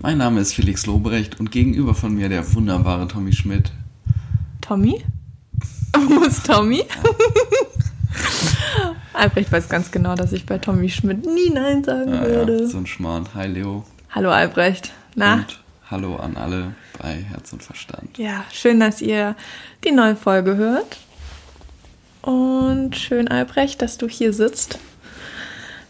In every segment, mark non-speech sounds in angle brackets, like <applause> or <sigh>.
Mein Name ist Felix Lobrecht und gegenüber von mir der wunderbare Tommy Schmidt. Tommy? <laughs> Wo ist Tommy? <laughs> Albrecht weiß ganz genau, dass ich bei Tommy Schmidt nie Nein sagen Ah, würde. ja, so ein Schmarrn. Hi Leo. Hallo Albrecht. Na? Und hallo an alle bei Herz und Verstand. Ja, schön, dass ihr die neue Folge hört. Und schön, Albrecht, dass du hier sitzt.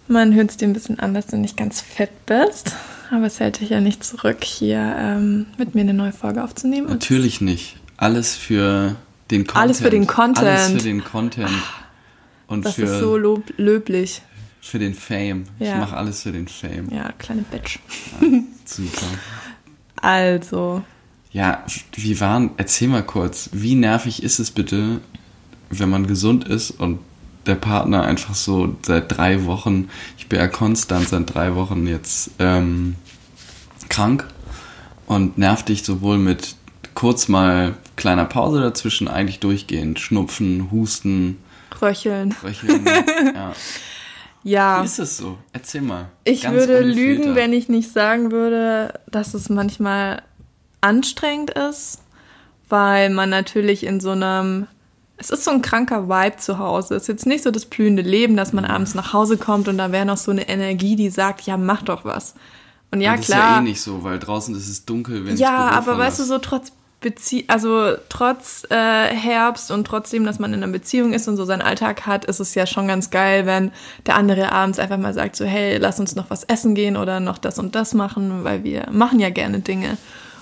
Man hört es dir ein bisschen an, dass du nicht ganz fett bist. Aber es hält dich ja nicht zurück, hier ähm, mit mir eine neue Folge aufzunehmen. Natürlich nicht. Alles für den Content. Alles für den Content. Alles für den Content. Und das für, ist so lob löblich. für den Fame. Ich Ja. mache alles für den Fame. Ja, kleine Bitch. Super. <laughs> Also, Ja, wie waren, erzähl mal kurz, wie nervig ist es bitte, wenn man gesund ist und der Partner einfach so seit drei Wochen, ich bin ja konstant seit drei Wochen jetzt ähm, krank und nervt dich sowohl mit kurz mal kleiner Pause dazwischen, eigentlich durchgehend, Schnupfen, Husten, röcheln. Röcheln. ja. <laughs> Ja. Wie ist es so? Erzähl mal. Ich Ganz würde lügen, Filter. wenn ich nicht sagen würde, dass es manchmal anstrengend ist, weil man natürlich in so einem. Es ist so ein kranker Vibe zu Hause. Es ist jetzt nicht so das blühende Leben, dass man abends nach Hause kommt und da wäre noch so eine Energie, die sagt, ja, mach doch was. Und ja, das klar. ist ja eh nicht so, weil draußen ist es dunkel, wenn Ja, aber weißt du, so trotz Bezie also trotz äh, Herbst und trotzdem, dass man in einer Beziehung ist und so seinen Alltag hat, ist es ja schon ganz geil, wenn der andere abends einfach mal sagt, so hey, lass uns noch was essen gehen oder noch das und das machen, weil wir machen ja gerne Dinge.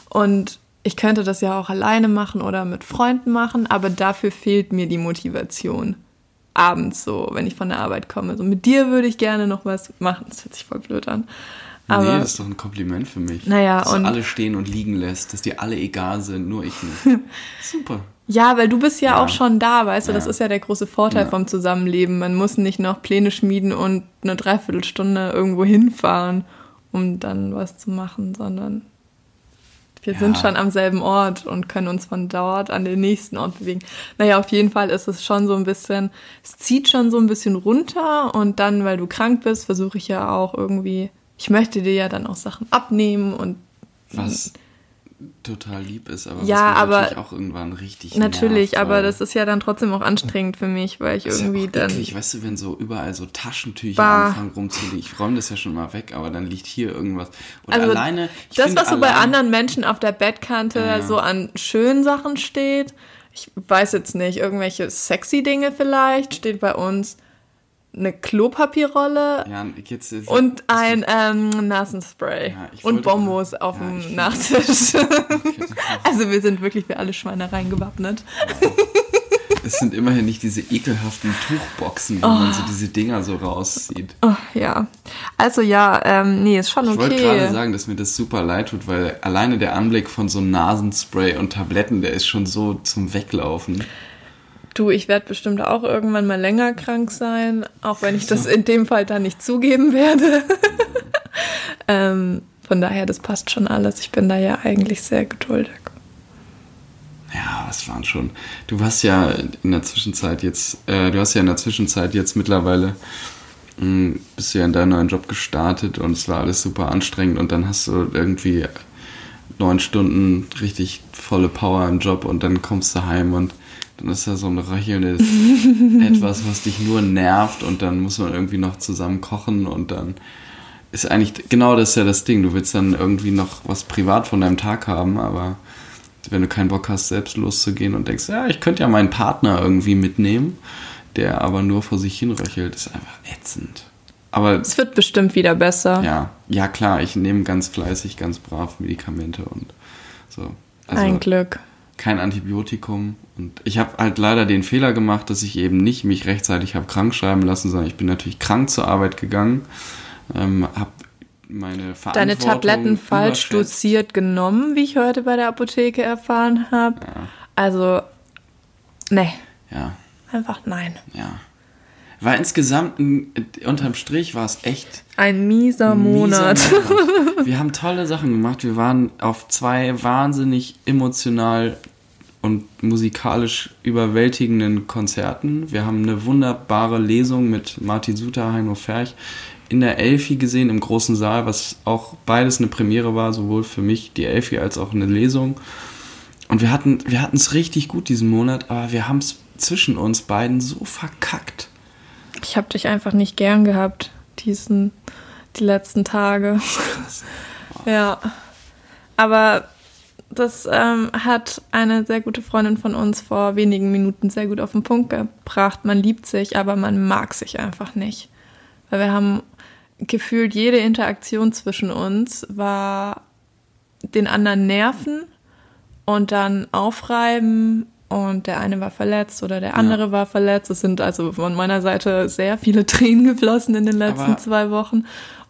Und ich könnte das ja auch alleine machen oder mit Freunden machen, aber dafür fehlt mir die Motivation. Abends so, wenn ich von der Arbeit komme. So mit dir würde ich gerne noch was machen. Das hört sich voll blöd an. Aber nee, das ist doch ein Kompliment für mich. Naja, dass und- du alle stehen und liegen lässt, dass dir alle egal sind, nur ich nicht. <laughs> Super. Ja, weil du bist ja, Ja. auch schon da, weißt du, das Ja. ist ja der große Vorteil Ja. vom Zusammenleben. Man muss nicht noch Pläne schmieden und eine Dreiviertelstunde irgendwo hinfahren, um dann was zu machen, sondern wir Ja. sind schon am selben Ort und können uns von dort an den nächsten Ort bewegen. Naja, auf jeden Fall ist es schon so ein bisschen, es zieht schon so ein bisschen runter und dann, weil du krank bist, versuche ich ja auch irgendwie, ich möchte dir ja dann auch Sachen abnehmen und Was total lieb ist, aber Ja, aber- natürlich auch irgendwann richtig natürlich, nervt, aber das ist ja dann trotzdem auch anstrengend für mich, weil ich ist ja irgendwie auch dann eklig, weißt du, wenn so überall so Taschentücher Bah. anfangen rumzuliegen. Ich räume das ja schon mal weg, aber dann liegt hier irgendwas. Und Also, alleine. Ich das, was so bei anderen Menschen auf der Bettkante Ja. so an schönen Sachen steht, ich weiß jetzt nicht, irgendwelche sexy Dinge vielleicht, steht bei uns eine Klopapierrolle Ja, jetzt, jetzt, und ein ähm, Nasenspray Ja, ich und Bombos auf Ja, ich dem Nachttisch. <laughs> also wir sind wirklich für alle Schweinereien gewappnet. Es sind immerhin nicht diese ekelhaften Tuchboxen, wo man so diese Dinger so rauszieht. Oh, ja, also ja, ähm, nee, ist schon Ich wollte gerade okay. sagen, dass mir das super leid tut, weil alleine der Anblick von so Nasenspray und Tabletten, der ist schon so zum Weglaufen. Du, ich werde bestimmt auch irgendwann mal länger krank sein, auch wenn ich das in dem Fall dann nicht zugeben werde. <laughs> ähm, von daher, das passt schon alles. Ich bin da ja eigentlich sehr geduldig. Ja, was waren schon. Du hast ja in der Zwischenzeit jetzt, äh, du hast ja in der Zwischenzeit jetzt mittlerweile, mh, bist du ja in deinen neuen Job gestartet und es war alles super anstrengend und dann hast du irgendwie neun Stunden richtig volle Power im Job und dann kommst du heim und dann ist da so ein röchelndes <laughs> etwas, was dich nur nervt und dann muss man irgendwie noch zusammen kochen und dann ist eigentlich, genau das ist ja das Ding, du willst dann irgendwie noch was privat von deinem Tag haben, aber wenn du keinen Bock hast, selbst loszugehen und denkst, ja, ich könnte ja meinen Partner irgendwie mitnehmen, der aber nur vor sich hin röchelt, ist einfach ätzend. Aber Es wird bestimmt wieder besser. ja, ja klar, ich nehme ganz fleißig, ganz brav Medikamente und so. Also Ein Glück. kein Antibiotikum. Und ich habe halt leider den Fehler gemacht, dass ich eben nicht mich rechtzeitig habe krank schreiben lassen, sondern ich bin natürlich krank zur Arbeit gegangen, ähm, habe meine Verantwortung Deine Tabletten falsch dosiert genommen, wie ich heute bei der Apotheke erfahren habe. Ja, Also, nee, ja, einfach nein. ja. War insgesamt, ein, unterm Strich war es echt Ein mieser ein Monat. mieser Monat. <laughs> Wir haben tolle Sachen gemacht. Wir waren auf zwei wahnsinnig emotional und musikalisch überwältigenden Konzerten. Wir haben eine wunderbare Lesung mit Martin Suter, Heino Ferch in der Elfi gesehen, im großen Saal, was auch beides eine Premiere war, sowohl für mich die Elfi als auch eine Lesung. Und wir hatten wir es richtig gut diesen Monat, aber wir haben es zwischen uns beiden so verkackt. Ich habe dich einfach nicht gern gehabt, diesen, die letzten Tage. <laughs> ja. Aber das ähm, hat eine sehr gute Freundin von uns vor wenigen Minuten sehr gut auf den Punkt gebracht. Man liebt sich, aber man mag sich einfach nicht. Weil wir haben gefühlt, jede Interaktion zwischen uns war den anderen nerven und dann aufreiben und der eine war verletzt oder der andere ja. war verletzt. Es sind also von meiner Seite sehr viele <laughs> Tränen geflossen in den letzten Aber zwei Wochen.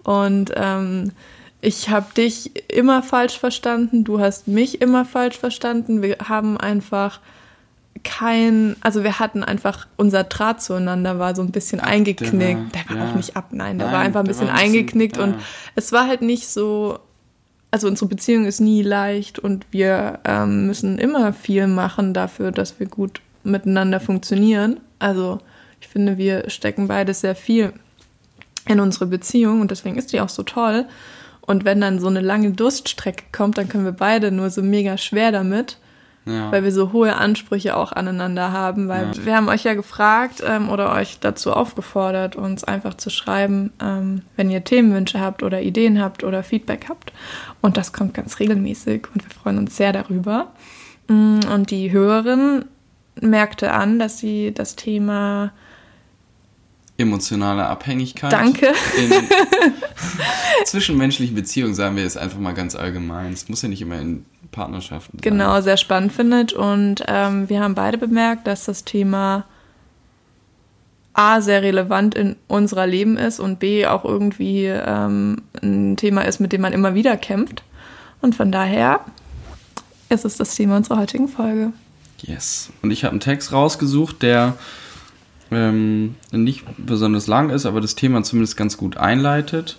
Und ähm, ich habe dich immer falsch verstanden, du hast mich immer falsch verstanden. Wir haben einfach kein, also wir hatten einfach, unser Draht zueinander war so ein bisschen ab, eingeknickt. Der war, der war ja. auch nicht ab, nein, der nein, war einfach ein bisschen eingeknickt bisschen, ja. und es war halt nicht so, also unsere Beziehung ist nie leicht und wir ähm, müssen immer viel machen dafür, dass wir gut miteinander funktionieren. Also ich finde, wir stecken beide sehr viel in unsere Beziehung und deswegen ist die auch so toll. Und wenn dann so eine lange Durststrecke kommt, dann können wir beide nur so mega schwer damit ja. weil wir so hohe Ansprüche auch aneinander haben, weil ja. wir haben euch ja gefragt ähm, oder euch dazu aufgefordert, uns einfach zu schreiben, ähm, wenn ihr Themenwünsche habt oder Ideen habt oder Feedback habt. Und das kommt ganz regelmäßig und wir freuen uns sehr darüber. Mm, und die Hörerin merkte an, dass sie das Thema emotionale Abhängigkeit. Danke. In <laughs> zwischenmenschlichen Beziehungen sagen wir jetzt einfach mal ganz allgemein. Es muss ja nicht immer in Partnerschaften. Sein. Genau, sehr spannend findet. Und ähm, wir haben beide bemerkt, dass das Thema A sehr relevant in unserer Leben ist und B auch irgendwie ähm, ein Thema ist, mit dem man immer wieder kämpft. Und von daher ist es das Thema unserer heutigen Folge. Yes. Und ich habe einen Text rausgesucht, der ähm, nicht besonders lang ist, aber das Thema zumindest ganz gut einleitet.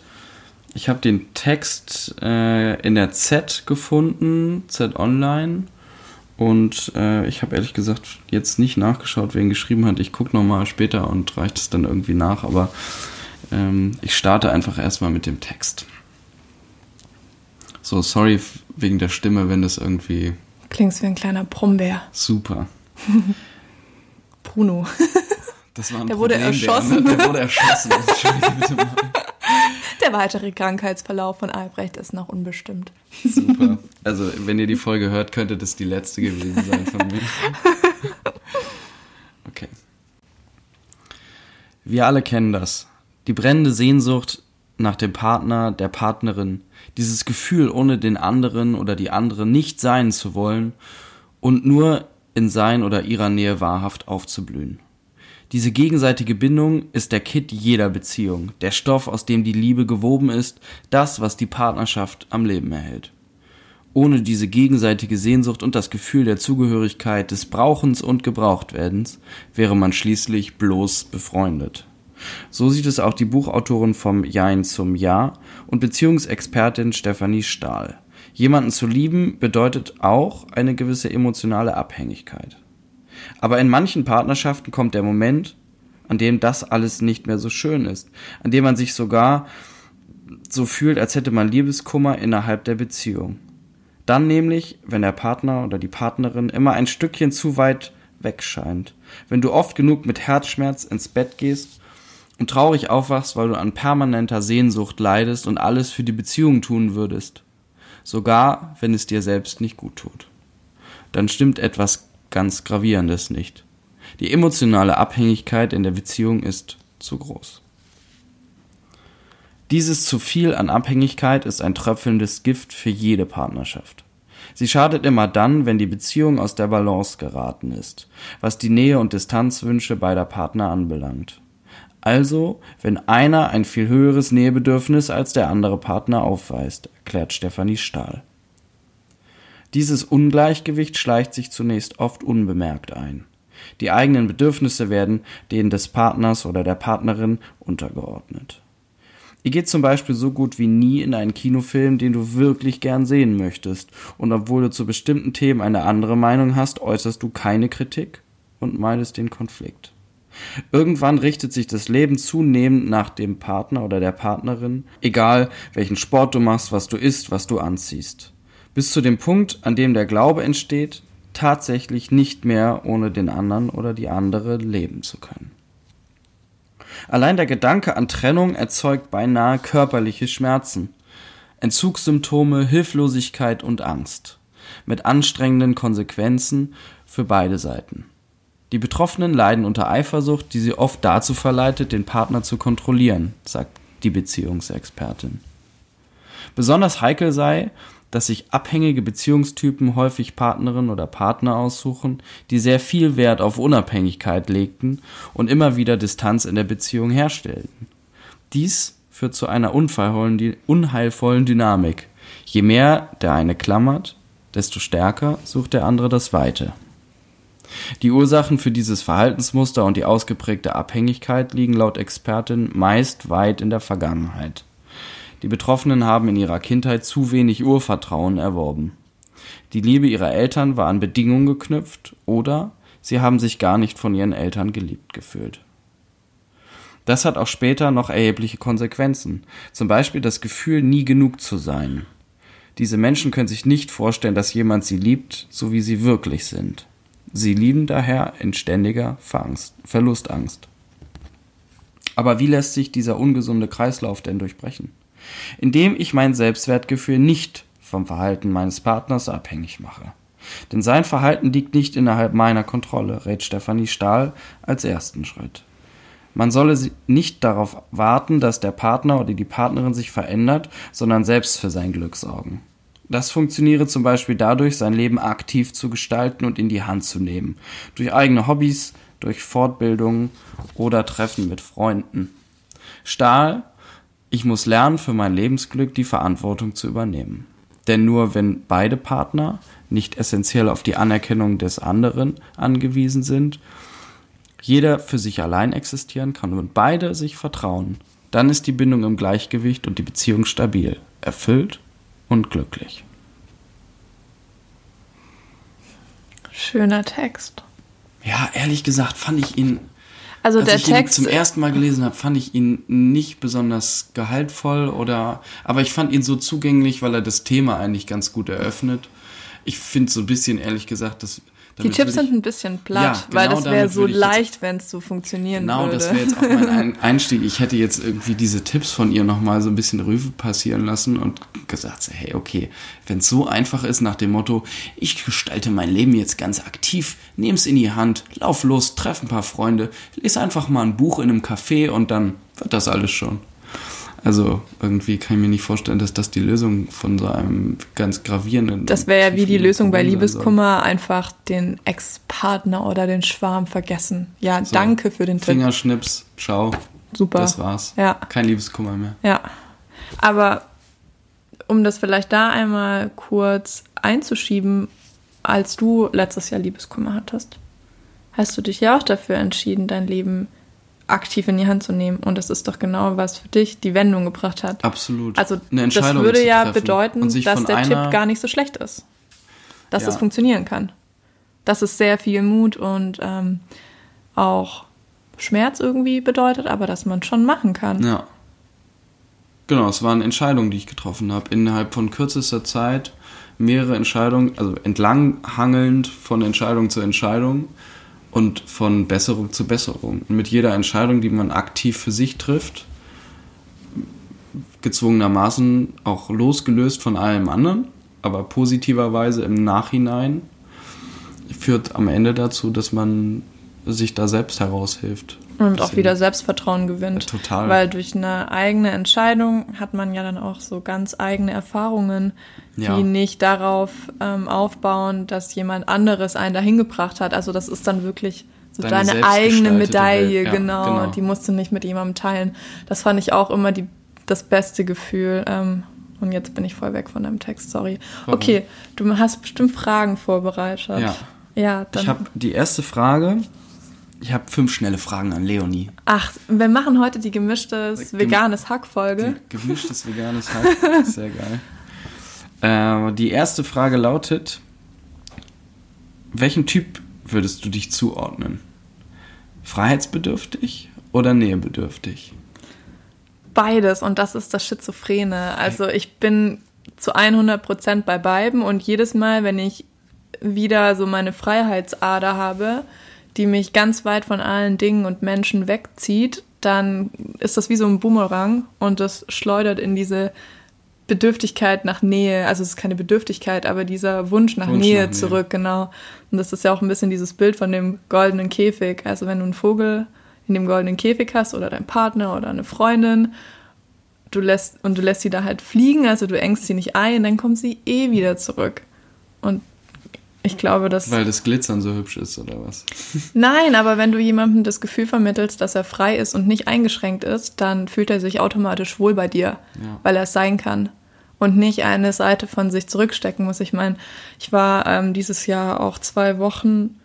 Ich habe den Text äh, in der Z gefunden, Z Online. Und äh, ich habe ehrlich gesagt jetzt nicht nachgeschaut, wer ihn geschrieben hat. Ich gucke nochmal später und reiche es dann irgendwie nach. Aber ähm, ich starte einfach erstmal mit dem Text. So, sorry wegen der Stimme, wenn das irgendwie. Klingst wie ein kleiner Brombeer. Super. <laughs> Bruno. <laughs> Das war ein der wurde Problem, erschossen. Der, der wurde erschossen. <laughs> Der weitere Krankheitsverlauf von Albrecht ist noch unbestimmt. Super. <laughs> Also, wenn ihr die Folge hört, könnte das die letzte gewesen sein von mir. <laughs> Okay. Wir alle kennen das. Die brennende Sehnsucht nach dem Partner, der Partnerin, dieses Gefühl, ohne den anderen oder die andere nicht sein zu wollen und nur in sein oder ihrer Nähe wahrhaft aufzublühen. Diese gegenseitige Bindung ist der Kit jeder Beziehung, der Stoff, aus dem die Liebe gewoben ist, das, was die Partnerschaft am Leben erhält. Ohne diese gegenseitige Sehnsucht und das Gefühl der Zugehörigkeit, des Brauchens und Gebrauchtwerdens wäre man schließlich bloß befreundet. So sieht es auch die Buchautorin vom Jein zum Ja und Beziehungsexpertin Stefanie Stahl. Jemanden zu lieben bedeutet auch eine gewisse emotionale Abhängigkeit. Aber in manchen Partnerschaften kommt der Moment, an dem das alles nicht mehr so schön ist, an dem man sich sogar so fühlt, als hätte man Liebeskummer innerhalb der Beziehung. Dann nämlich, wenn der Partner oder die Partnerin immer ein Stückchen zu weit weg scheint, wenn du oft genug mit Herzschmerz ins Bett gehst und traurig aufwachst, weil du an permanenter Sehnsucht leidest und alles für die Beziehung tun würdest, sogar wenn es dir selbst nicht gut tut. Dann stimmt etwas ganz Gravierendes nicht. Die emotionale Abhängigkeit in der Beziehung ist zu groß. Dieses zu viel an Abhängigkeit ist ein tröpfelndes Gift für jede Partnerschaft. Sie schadet immer dann, wenn die Beziehung aus der Balance geraten ist, was die Nähe und Distanzwünsche beider Partner anbelangt. Also, wenn einer ein viel höheres Nähebedürfnis als der andere Partner aufweist, erklärt Stefanie Stahl. Dieses Ungleichgewicht schleicht sich zunächst oft unbemerkt ein. Die eigenen Bedürfnisse werden denen des Partners oder der Partnerin untergeordnet. Ihr geht zum Beispiel so gut wie nie in einen Kinofilm, den du wirklich gern sehen möchtest, und obwohl du zu bestimmten Themen eine andere Meinung hast, äußerst du keine Kritik und meidest den Konflikt. Irgendwann richtet sich das Leben zunehmend nach dem Partner oder der Partnerin, egal welchen Sport du machst, was du isst, was du anziehst. Bis zu dem Punkt, an dem der Glaube entsteht, tatsächlich nicht mehr ohne den anderen oder die andere leben zu können. Allein der Gedanke an Trennung erzeugt beinahe körperliche Schmerzen, Entzugssymptome, Hilflosigkeit und Angst, mit anstrengenden Konsequenzen für beide Seiten. Die Betroffenen leiden unter Eifersucht, die sie oft dazu verleitet, den Partner zu kontrollieren, sagt die Beziehungsexpertin. Besonders heikel sei, dass sich abhängige Beziehungstypen häufig Partnerin oder Partner aussuchen, die sehr viel Wert auf Unabhängigkeit legten und immer wieder Distanz in der Beziehung herstellten. Dies führt zu einer unheilvollen Dynamik. Je mehr der eine klammert, desto stärker sucht der andere das Weite. Die Ursachen für dieses Verhaltensmuster und die ausgeprägte Abhängigkeit liegen laut Expertin meist weit in der Vergangenheit. Die Betroffenen haben in ihrer Kindheit zu wenig Urvertrauen erworben. Die Liebe ihrer Eltern war an Bedingungen geknüpft oder sie haben sich gar nicht von ihren Eltern geliebt gefühlt. Das hat auch später noch erhebliche Konsequenzen, zum Beispiel das Gefühl, nie genug zu sein. Diese Menschen können sich nicht vorstellen, dass jemand sie liebt, so wie sie wirklich sind. Sie lieben daher in ständiger Verlustangst. Aber wie lässt sich dieser ungesunde Kreislauf denn durchbrechen? Indem ich mein Selbstwertgefühl nicht vom Verhalten meines Partners abhängig mache. Denn sein Verhalten liegt nicht innerhalb meiner Kontrolle, rät Stefanie Stahl als ersten Schritt. Man solle nicht darauf warten, dass der Partner oder die Partnerin sich verändert, sondern selbst für sein Glück sorgen. Das funktioniere zum Beispiel dadurch, sein Leben aktiv zu gestalten und in die Hand zu nehmen. Durch eigene Hobbys, durch Fortbildungen oder Treffen mit Freunden. Stahl, ich muss lernen, für mein Lebensglück die Verantwortung zu übernehmen. Denn nur wenn beide Partner nicht essentiell auf die Anerkennung des anderen angewiesen sind, jeder für sich allein existieren kann und beide sich vertrauen, dann ist die Bindung im Gleichgewicht und die Beziehung stabil, erfüllt und glücklich. Schöner Text. Ja, ehrlich gesagt fand ich ihn. Also als der ich Text. ihn zum ersten Mal gelesen habe, fand ich ihn nicht besonders gehaltvoll oder, aber ich fand ihn so zugänglich, weil er das Thema eigentlich ganz gut eröffnet. Ich finde so ein bisschen, ehrlich gesagt, dass die ich- sind ein bisschen platt, Ja, weil genau das wäre so leicht, wenn es so funktionieren Genau, würde. das wäre jetzt auch mein <laughs> Ein- Einstieg. Ich hätte jetzt irgendwie diese Tipps von ihr nochmal so ein bisschen Revue passieren lassen und gesagt, hey, okay, wenn es so einfach ist nach dem Motto, ich gestalte mein Leben jetzt ganz aktiv, nehm's in die Hand, lauf los, treff ein paar Freunde, lese einfach mal ein Buch in einem Café und dann wird das alles schon. Also irgendwie kann ich mir nicht vorstellen, dass das die Lösung von so einem ganz gravierenden... Das wäre ja wie die Lösung bei Problem soll. Liebeskummer, einfach den Ex-Partner oder den Schwarm vergessen. Ja, danke für den Tipp. Fingerschnips, ciao, Super. das war's. Ja. Kein Liebeskummer mehr. Ja. Aber um das vielleicht da einmal kurz einzuschieben, als du letztes Jahr Liebeskummer hattest, hast du dich ja auch dafür entschieden, dein Leben aktiv in die Hand zu nehmen. Und das ist doch genau, was für dich die Wendung gebracht hat. Absolut. Also Eine das würde ja bedeuten, dass der Tipp gar nicht so schlecht ist. Dass Ja. es funktionieren kann. Dass es sehr viel Mut und ähm, auch Schmerz irgendwie bedeutet, aber dass man schon machen kann. Ja. Genau, es waren Entscheidungen, die ich getroffen habe. Innerhalb von kürzester Zeit mehrere Entscheidungen, also entlanghangelnd von Entscheidung zu Entscheidung und von Besserung zu Besserung. Und mit jeder Entscheidung, die man aktiv für sich trifft, gezwungenermaßen auch losgelöst von allem anderen, aber positiverweise im Nachhinein, führt am Ende dazu, dass man sich da selbst heraushilft. Und auch wieder Selbstvertrauen gewinnt. Total. Weil durch eine eigene Entscheidung hat man ja dann auch so ganz eigene Erfahrungen, die Ja. nicht darauf ähm, aufbauen, dass jemand anderes einen dahin gebracht hat. Also das ist dann wirklich so Deine deine eigene Medaille. Ja, genau. genau. Die musst du nicht mit jemandem teilen. Das fand ich auch immer die, das beste Gefühl. Ähm, und jetzt bin ich voll weg von deinem Text, sorry. Warum? Okay, du hast bestimmt Fragen vorbereitet. Ja. Ja, dann. Ich habe die erste Frage. Ich habe fünf schnelle Fragen an Leonie. Ach, wir machen heute die gemischtes Gem- veganes Hack-Folge. Gemischtes veganes Hack. <laughs> Sehr geil. Äh, die erste Frage lautet: Welchem Typ würdest du dich zuordnen? Freiheitsbedürftig oder nähebedürftig? Beides und das ist das Schizophrene. Also ich bin zu 100 Prozent bei beiden und jedes Mal, wenn ich wieder so meine Freiheitsader habe, die mich ganz weit von allen Dingen und Menschen wegzieht, dann ist das wie so ein Boomerang und das schleudert in diese Bedürftigkeit nach Nähe, also es ist keine Bedürftigkeit, aber dieser Wunsch nach, Wunsch Nähe, nach Nähe zurück, genau. Und das ist ja auch ein bisschen dieses Bild von dem goldenen Käfig. Also wenn du einen Vogel in dem goldenen Käfig hast oder dein Partner oder eine Freundin, du lässt und du lässt sie da halt fliegen, also du engst sie nicht ein, dann kommt sie eh wieder zurück. Und ich glaube, dass. Weil das Glitzern so hübsch ist, oder was? Nein, aber wenn du jemandem das Gefühl vermittelst, dass er frei ist und nicht eingeschränkt ist, dann fühlt er sich automatisch wohl bei dir, ja. weil er es sein kann. Und nicht eine Seite von sich zurückstecken muss. Ich meine, ich war ähm, dieses Jahr auch zwei Wochen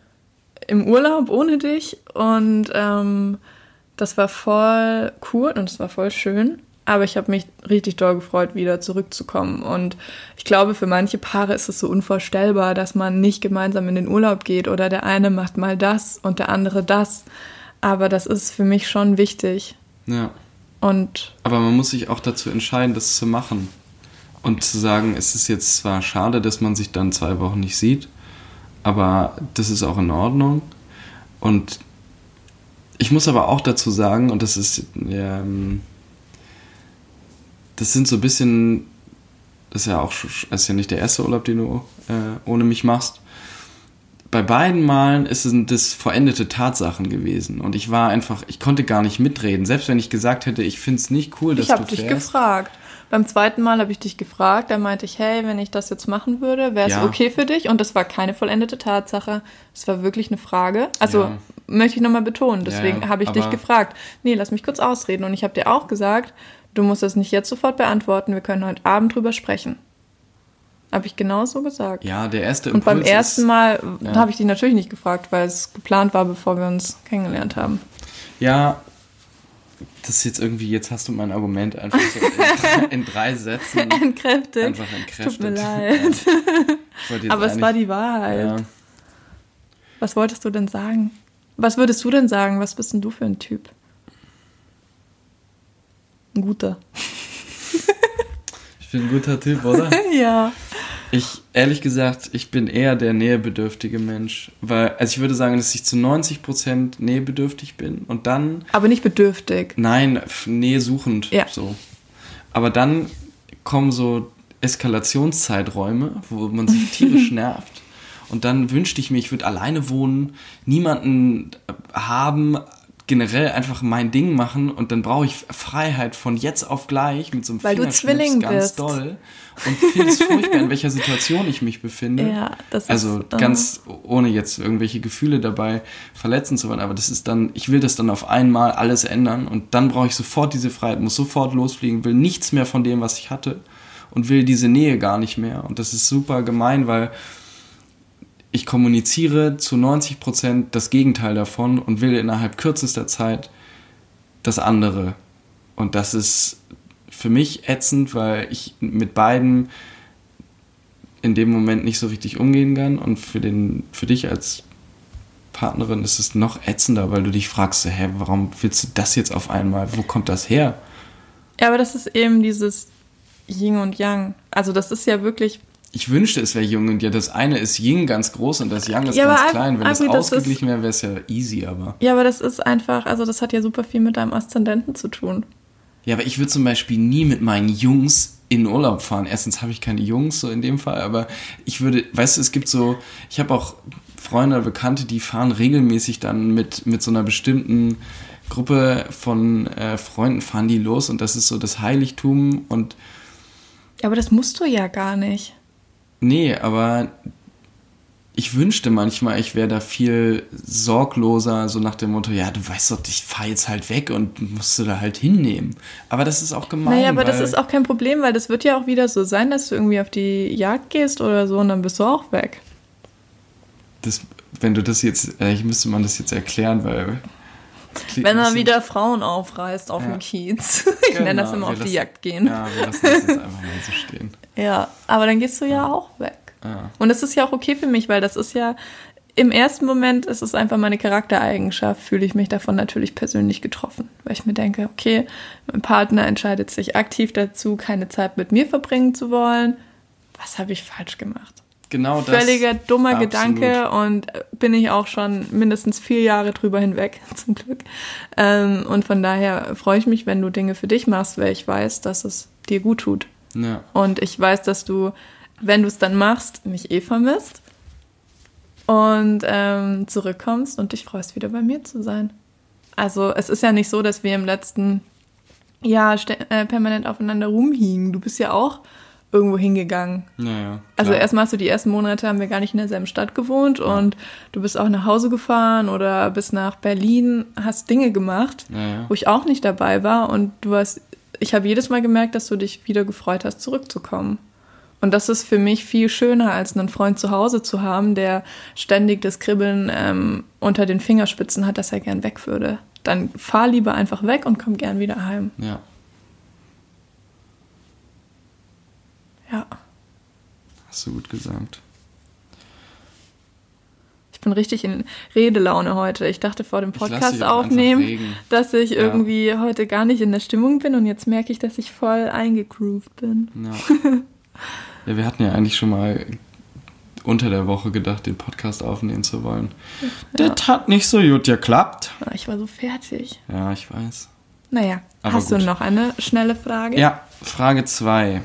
im Urlaub ohne dich und ähm, das war voll cool und es war voll schön. Aber ich habe mich richtig doll gefreut, wieder zurückzukommen. Und ich glaube, für manche Paare ist es so unvorstellbar, dass man nicht gemeinsam in den Urlaub geht oder der eine macht mal das und der andere das. Aber das ist für mich schon wichtig. Ja. Und Aber man muss sich auch dazu entscheiden, das zu machen. Und zu sagen, es ist jetzt zwar schade, dass man sich dann zwei Wochen nicht sieht, aber das ist auch in Ordnung. Und ich muss aber auch dazu sagen, und das ist. Ähm, das sind so ein bisschen, das ist ja auch das ist ja nicht der erste Urlaub, den du äh, ohne mich machst. Bei beiden Malen ist es das verendete Tatsachen gewesen und ich war einfach, ich konnte gar nicht mitreden. Selbst wenn ich gesagt hätte, ich finde es nicht cool, dass ich du Ich habe dich gefragt. Beim zweiten Mal habe ich dich gefragt, da meinte ich, hey, wenn ich das jetzt machen würde, wäre es ja. okay für dich? Und das war keine vollendete Tatsache. Es war wirklich eine Frage. Also ja. möchte ich nochmal betonen. Deswegen ja, habe ich dich gefragt. Nee, lass mich kurz ausreden. Und ich habe dir auch gesagt, Du musst das nicht jetzt sofort beantworten, wir können heute Abend drüber sprechen. Habe ich genau so gesagt. Ja, der erste Impuls Und beim ersten Mal ja. habe ich dich natürlich nicht gefragt, weil es geplant war, bevor wir uns kennengelernt haben. Ja, das ist jetzt irgendwie, jetzt hast du mein Argument einfach so in, <laughs> in drei Sätzen <laughs> entkräftet. Einfach entkräftet. Tut mir leid. Ja. Aber es war die Wahrheit. Ja. Was wolltest du denn sagen? Was würdest du denn sagen? Was bist denn du für ein Typ? Ein guter. ich bin ein guter Typ, oder? <laughs> ja. Ich, ehrlich gesagt, ich bin eher der nähebedürftige Mensch. Weil, also ich würde sagen, dass ich zu 90% nähebedürftig bin und dann. Aber nicht bedürftig. Nein, nähesuchend. Ja. So. Aber dann kommen so Eskalationszeiträume, wo man sich <laughs> tierisch nervt. Und dann wünschte ich mir, ich würde alleine wohnen, niemanden haben, generell einfach mein Ding machen und dann brauche ich Freiheit von jetzt auf gleich mit so einem Weil du Zwilling ganz bist. doll und finde es furchtbar, in welcher Situation ich mich befinde. Ja, das also ist, ganz ohne jetzt irgendwelche Gefühle dabei verletzen zu wollen, aber das ist dann, ich will das dann auf einmal alles ändern und dann brauche ich sofort diese Freiheit, muss sofort losfliegen, will nichts mehr von dem, was ich hatte und will diese Nähe gar nicht mehr und das ist super gemein, weil ich kommuniziere zu 90 Prozent das Gegenteil davon und will innerhalb kürzester Zeit das andere. Und das ist für mich ätzend, weil ich mit beiden in dem Moment nicht so richtig umgehen kann. Und für, den, für dich als Partnerin ist es noch ätzender, weil du dich fragst, hä, warum willst du das jetzt auf einmal? Wo kommt das her? Ja, aber das ist eben dieses Yin und Yang. Also das ist ja wirklich ich wünschte, es wäre Jung und ja, das eine ist Ying ganz groß und das Yang ist ja, ganz klein. Wenn Abi, das ausgeglichen wäre, wäre es ja easy, aber. Ja, aber das ist einfach, also das hat ja super viel mit deinem Aszendenten zu tun. Ja, aber ich würde zum Beispiel nie mit meinen Jungs in Urlaub fahren. Erstens habe ich keine Jungs, so in dem Fall, aber ich würde, weißt du, es gibt so, ich habe auch Freunde oder Bekannte, die fahren regelmäßig dann mit, mit so einer bestimmten Gruppe von äh, Freunden, fahren die los und das ist so das Heiligtum und. Ja, aber das musst du ja gar nicht. Nee, aber ich wünschte manchmal, ich wäre da viel sorgloser, so nach dem Motto, ja, du weißt doch, ich fahre jetzt halt weg und musst du da halt hinnehmen. Aber das ist auch gemein. Naja, aber das ist auch kein Problem, weil das wird ja auch wieder so sein, dass du irgendwie auf die Jagd gehst oder so und dann bist du auch weg. Das, wenn du das jetzt, äh, ich müsste man das jetzt erklären, weil. Wenn er wieder Frauen aufreißt auf ja. dem Kiez. <laughs> Ich genau, nenne das immer auf die Jagd gehen. Ja, wir lassen das jetzt einfach mal so stehen. Ja, aber dann gehst du ja auch weg. Ja. Und das ist ja auch okay für mich, weil das ist ja, im ersten Moment ist es einfach meine Charaktereigenschaft, fühle ich mich davon natürlich persönlich getroffen, weil ich mir denke, okay, mein Partner entscheidet sich aktiv dazu, keine Zeit mit mir verbringen zu wollen. Was habe ich falsch gemacht? Genau das. Völliger dummer Absolut. Gedanke und bin ich auch schon mindestens vier Jahre drüber hinweg, <laughs> zum Glück. Ähm, und von daher freue ich mich, wenn du Dinge für dich machst, weil ich weiß, dass es dir gut tut. Ja. Und ich weiß, dass du, wenn du es dann machst, mich eh vermisst und ähm, zurückkommst und dich freust, wieder bei mir zu sein. Also es ist ja nicht so, dass wir im letzten Jahr äh, permanent aufeinander rumhingen. Du bist ja auch irgendwo hingegangen. Naja. Also erstmal hast du die ersten Monate haben wir gar nicht in derselben Stadt gewohnt und du bist auch nach Hause gefahren oder bis nach Berlin, hast Dinge gemacht, Naja. wo ich auch nicht dabei war und du hast, ich habe jedes Mal gemerkt, dass du dich wieder gefreut hast, zurückzukommen. Und das ist für mich viel schöner, als einen Freund zu Hause zu haben, der ständig das Kribbeln ähm, unter den Fingerspitzen hat, dass er gern weg würde. Dann fahr lieber einfach weg und komm gern wieder heim. Ja. Ja. Hast du gut gesagt. Ich bin richtig in Redelaune heute. Ich dachte vor dem Podcast aufnehmen, dass ich irgendwie heute gar nicht in der Stimmung bin und jetzt merke ich, dass ich voll eingegroovt bin. Ja. <laughs> ja, wir hatten ja eigentlich schon mal unter der Woche gedacht, den Podcast aufnehmen zu wollen. Das hat nicht so gut geklappt. Ah, Ich war so fertig. Ja, ich weiß. Naja, Aber hast gut. du noch eine schnelle Frage? Ja, Frage 2.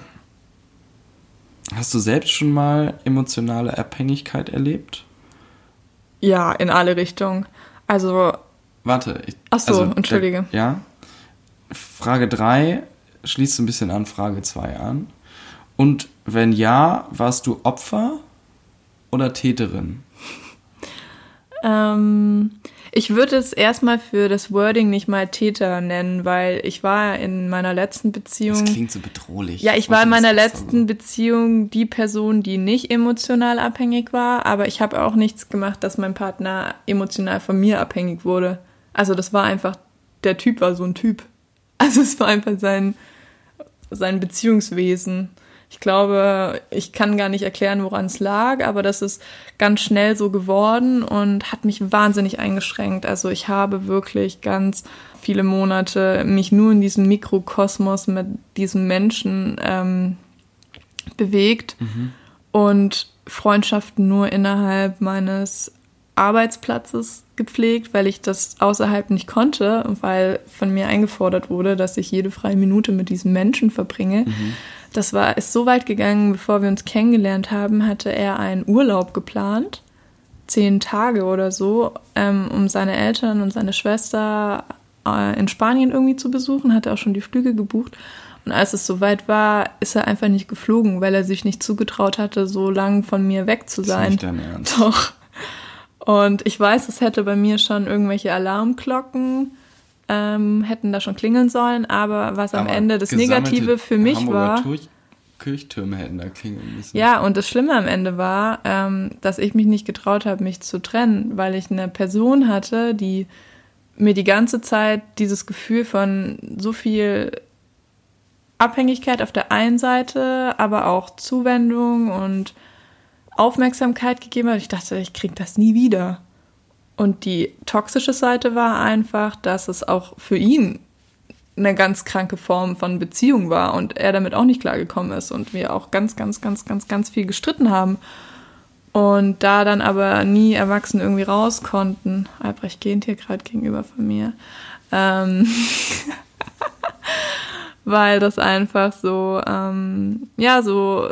Hast du selbst schon mal emotionale Abhängigkeit erlebt? Ja, in alle Richtungen. Also, Warte. Ich, Ach so, entschuldige. Der, ja. Frage 3 schließt ein bisschen an Frage 2 an. Und wenn ja, warst du Opfer oder Täterin? ähm, ich würde es erstmal für das Wording nicht mal Täter nennen, weil ich war in meiner letzten Beziehung. Das klingt so bedrohlich. Ja, ich war in meiner letzten so- Beziehung die Person, die nicht emotional abhängig war, aber ich habe auch nichts gemacht, dass mein Partner emotional von mir abhängig wurde. Also das war einfach, der Typ war so ein Typ. Also es war einfach sein, sein Beziehungswesen. Ich glaube, ich kann gar nicht erklären, woran es lag, aber das ist ganz schnell so geworden und hat mich wahnsinnig eingeschränkt. Also ich habe wirklich ganz viele Monate mich nur in diesem Mikrokosmos mit diesem Menschen ähm, bewegt und Freundschaften nur innerhalb meines Arbeitsplatzes gepflegt, weil ich das außerhalb nicht konnte und weil von mir eingefordert wurde, dass ich jede freie Minute mit diesem Menschen verbringe. Das war ist so weit gegangen, bevor wir uns kennengelernt haben, hatte er einen Urlaub geplant, zehn Tage oder so, ähm, um seine Eltern und seine Schwester äh, in Spanien irgendwie zu besuchen, hatte auch schon die Flüge gebucht. Und als es soweit war, ist er einfach nicht geflogen, weil er sich nicht zugetraut hatte, so lang von mir weg zu Das ist sein. nicht dein Ernst. <laughs> Doch. Und ich weiß, es hätte bei mir schon irgendwelche Alarmglocken ähm, hätten da schon klingeln sollen, aber was am Aber Ende das Negative für mich Hamburger war. Kirchtürme hätten da klingeln müssen. Ja, und das Schlimme am Ende war, ähm, dass ich mich nicht getraut habe, mich zu trennen, weil ich eine Person hatte, die mir die ganze Zeit dieses Gefühl von so viel Abhängigkeit auf der einen Seite, aber auch Zuwendung und Aufmerksamkeit gegeben hat. Ich dachte, ich krieg das nie wieder. Und die toxische Seite war einfach, dass es auch für ihn eine ganz kranke Form von Beziehung war und er damit auch nicht klargekommen ist und wir auch ganz, ganz, ganz, ganz, ganz viel gestritten haben. Und da dann aber nie erwachsen irgendwie raus konnten. Albrecht gehend hier gerade gegenüber von mir. Ähm <laughs> weil das einfach so, ähm, ja, so,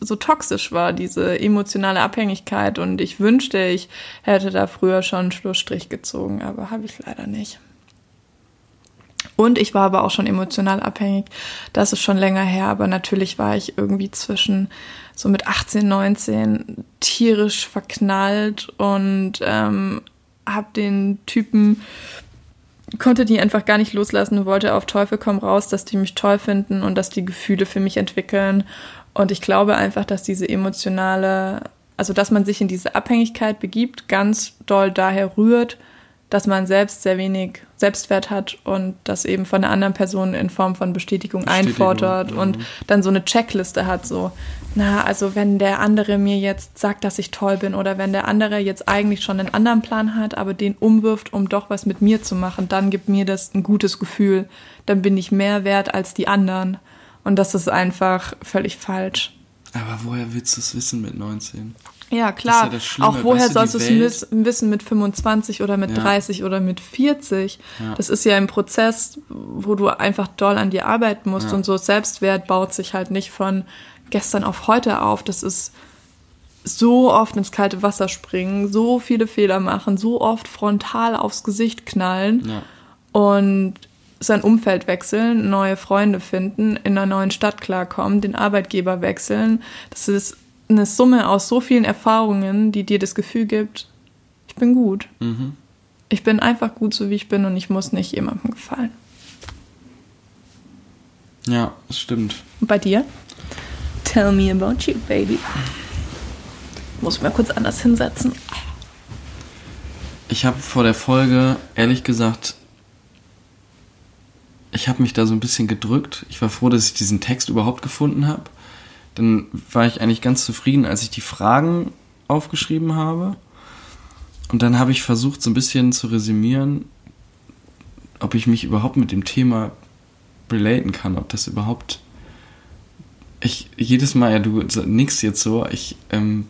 so toxisch war, diese emotionale Abhängigkeit. Und ich wünschte, ich hätte da früher schon einen Schlussstrich gezogen, aber habe ich leider nicht. Und ich war aber auch schon emotional abhängig. Das ist schon länger her, aber natürlich war ich irgendwie zwischen so mit 18, 19 tierisch verknallt und ähm, habe den Typen konnte die einfach gar nicht loslassen und wollte auf Teufel komm raus, dass die mich toll finden und dass die Gefühle für mich entwickeln. Und ich glaube einfach, dass diese emotionale, also dass man sich in diese Abhängigkeit begibt, ganz doll daher rührt, dass man selbst sehr wenig Selbstwert hat und das eben von der anderen Person in Form von Bestätigung, Bestätigung, einfordert mhm. und dann so eine Checkliste hat, so, na, also wenn der andere mir jetzt sagt, dass ich toll bin oder wenn der andere jetzt eigentlich schon einen anderen Plan hat, aber den umwirft, um doch was mit mir zu machen, dann gibt mir das ein gutes Gefühl, dann bin ich mehr wert als die anderen und das ist einfach völlig falsch. Aber woher willst du es wissen mit 19? Ja, klar. Ja auch woher weißt du, sollst du es wissen mit 25 oder mit Ja. 30 oder mit 40? Ja. Das ist ja ein Prozess, wo du einfach doll an dir arbeiten musst und so Selbstwert baut sich halt nicht von gestern auf heute auf. Das ist so oft ins kalte Wasser springen, so viele Fehler machen, so oft frontal aufs Gesicht knallen und sein Umfeld wechseln, neue Freunde finden, in einer neuen Stadt klarkommen, den Arbeitgeber wechseln. Das ist eine Summe aus so vielen Erfahrungen, die dir das Gefühl gibt, ich bin gut. Mhm. Ich bin einfach gut, so wie ich bin und ich muss nicht jemandem gefallen. Ja, das stimmt. Und bei dir? Tell me about you, baby. Muss ich mal kurz anders hinsetzen. Ich habe vor der Folge, ehrlich gesagt, ich habe mich da so ein bisschen gedrückt. Ich war froh, dass ich diesen Text überhaupt gefunden habe. Dann war ich eigentlich ganz zufrieden, als ich die Fragen aufgeschrieben habe. Und dann habe ich versucht, so ein bisschen zu resümieren, ob ich mich überhaupt mit dem Thema relaten kann, ob das überhaupt. Ich jedes Mal, ja, du nix jetzt so, ich ähm,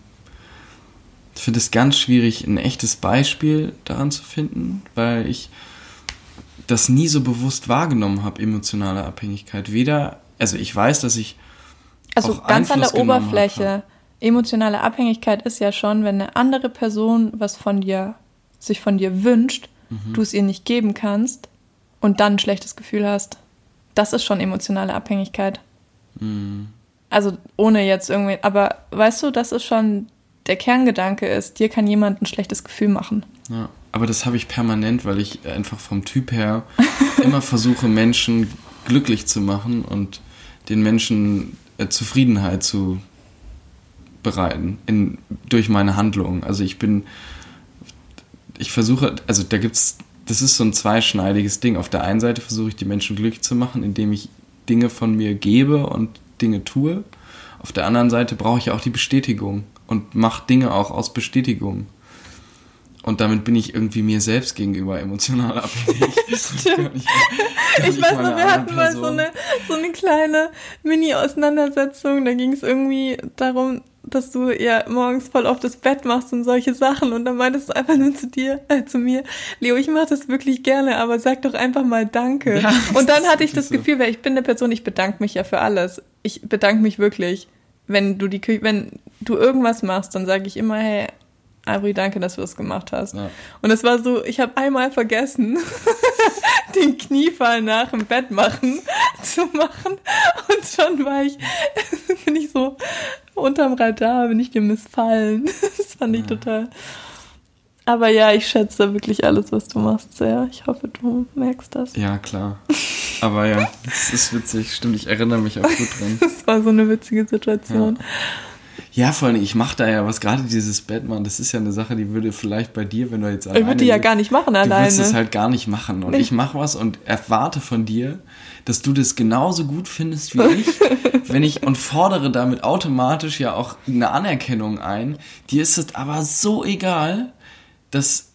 finde es ganz schwierig, ein echtes Beispiel daran zu finden, weil ich das nie so bewusst wahrgenommen habe, emotionale Abhängigkeit. Weder, also ich weiß, dass ich Also auch ganz an Einfluss der genommen Oberfläche. habe. Emotionale Abhängigkeit ist ja schon, wenn eine andere Person was von dir, sich von dir wünscht, Mhm. du es ihr nicht geben kannst und dann ein schlechtes Gefühl hast. Das ist schon emotionale Abhängigkeit. Mhm. Also ohne jetzt irgendwie, aber weißt du, das ist schon der Kerngedanke ist, dir kann jemand ein schlechtes Gefühl machen. Ja, aber das habe ich permanent, weil ich einfach vom Typ her <laughs> immer versuche, Menschen glücklich zu machen und den Menschen äh, Zufriedenheit zu bereiten in, durch meine Handlungen. Also ich bin, ich versuche, also da gibt's, das ist so ein zweischneidiges Ding. Auf der einen Seite versuche ich die Menschen glücklich zu machen, indem ich Dinge von mir gebe und Dinge tue. Auf der anderen Seite brauche ich auch die Bestätigung und mache Dinge auch aus Bestätigung. Und damit bin ich irgendwie mir selbst gegenüber emotional <laughs> abhängig. <laughs> Stimmt. Ich, Ich weiß noch, wir hatten mal so eine, so eine kleine Mini-Auseinandersetzung. Da ging es irgendwie darum, dass du ja morgens voll auf das Bett machst und solche Sachen. Und dann meintest du einfach nur zu dir, äh, zu mir, Leo, ich mache das wirklich gerne, aber sag doch einfach mal Danke. Ja, <laughs> und dann hatte ich das so. Gefühl, weil ich bin eine Person, ich bedanke mich ja für alles. Ich bedanke mich wirklich. Wenn du die Küche, wenn du irgendwas machst, dann sage ich immer, hey, Ari, danke, dass du das gemacht hast. Ja. Und es war so, ich habe einmal vergessen, <laughs> den Kniefall nach dem Bett machen <laughs> zu machen. Und schon war ich, <laughs> bin ich so unterm Radar, bin ich dir missfallen. Das fand ich total. Aber ja, ich schätze wirklich alles, was du machst, sehr. Ich hoffe, du merkst das. Ja, klar. Aber ja, das ist witzig. Stimmt, ich erinnere mich auch gut dran. Das war so eine witzige Situation. Ja, vor allem, ich mache da ja was, gerade dieses Batman, das ist ja eine Sache, die würde vielleicht bei dir, wenn du jetzt Ich würde die ja gar nicht machen Du alleine. willst es halt gar nicht machen. Und Nee. ich mache was und erwarte von dir, dass du das genauso gut findest wie ich. <laughs> wenn ich und fordere damit automatisch ja auch eine Anerkennung ein. Dir ist es aber so egal, dass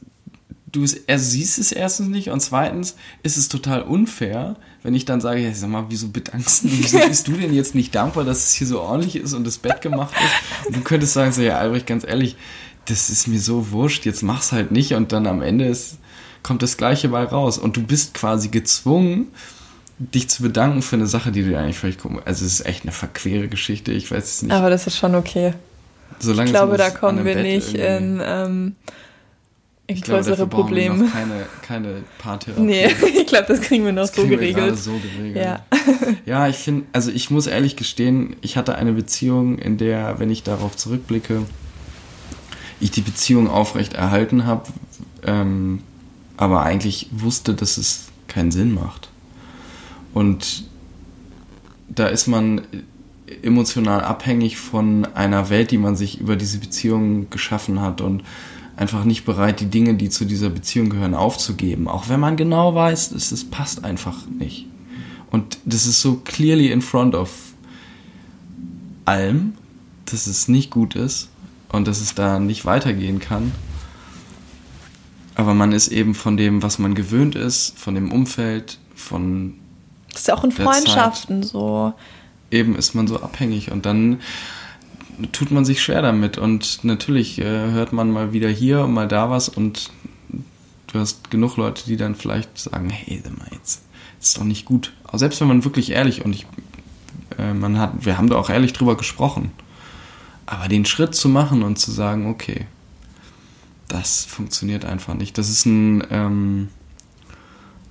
du es, er siehst es erstens nicht und zweitens ist es total unfair, wenn ich dann sage, ja, sag mal, wieso bedankst du, wieso bist du denn jetzt nicht dankbar, dass es hier so ordentlich ist und das Bett gemacht ist? Und du könntest sagen, so, ja, Albrecht, ganz ehrlich, das ist mir so wurscht, jetzt mach's halt nicht und dann am Ende ist, kommt das Gleiche bei raus und du bist quasi gezwungen, dich zu bedanken für eine Sache, die du dir eigentlich völlig gucken. Also es ist echt eine verquere Geschichte, ich weiß es nicht. Aber das ist schon okay. Solange Ich glaube, da kommen wir Bett nicht irgendwie- in, ähm, ich glaube, größere dafür brauchen wir Probleme. noch keine, keine Paartherapie. Nee, <laughs> ich glaube, das kriegen wir noch Das so geregelt. so geregelt. Ja. <laughs> Ja, ich finde, also ich muss ehrlich gestehen, ich hatte eine Beziehung, in der, wenn ich darauf zurückblicke, ich die Beziehung aufrecht erhalten habe, ähm, aber eigentlich wusste, dass es keinen Sinn macht. Und da ist man emotional abhängig von einer Welt, die man sich über diese Beziehung geschaffen hat und einfach nicht bereit, die Dinge, die zu dieser Beziehung gehören, aufzugeben. Auch wenn man genau weiß, es, es passt einfach nicht. Und das ist so clearly in front of allem, dass es nicht gut ist und dass es da nicht weitergehen kann. Aber man ist eben von dem, was man gewöhnt ist, von dem Umfeld, von. Das ist ja auch in Freundschaften so. Eben ist man so abhängig und dann tut man sich schwer damit. Und natürlich äh, hört man mal wieder hier und mal da was und du hast genug Leute, die dann vielleicht sagen, hey, mal jetzt ist doch nicht gut. Aber selbst wenn man wirklich ehrlich und ich, äh, man hat, wir haben da auch ehrlich drüber gesprochen. Aber den Schritt zu machen und zu sagen, okay, das funktioniert einfach nicht. Das ist ein, ähm,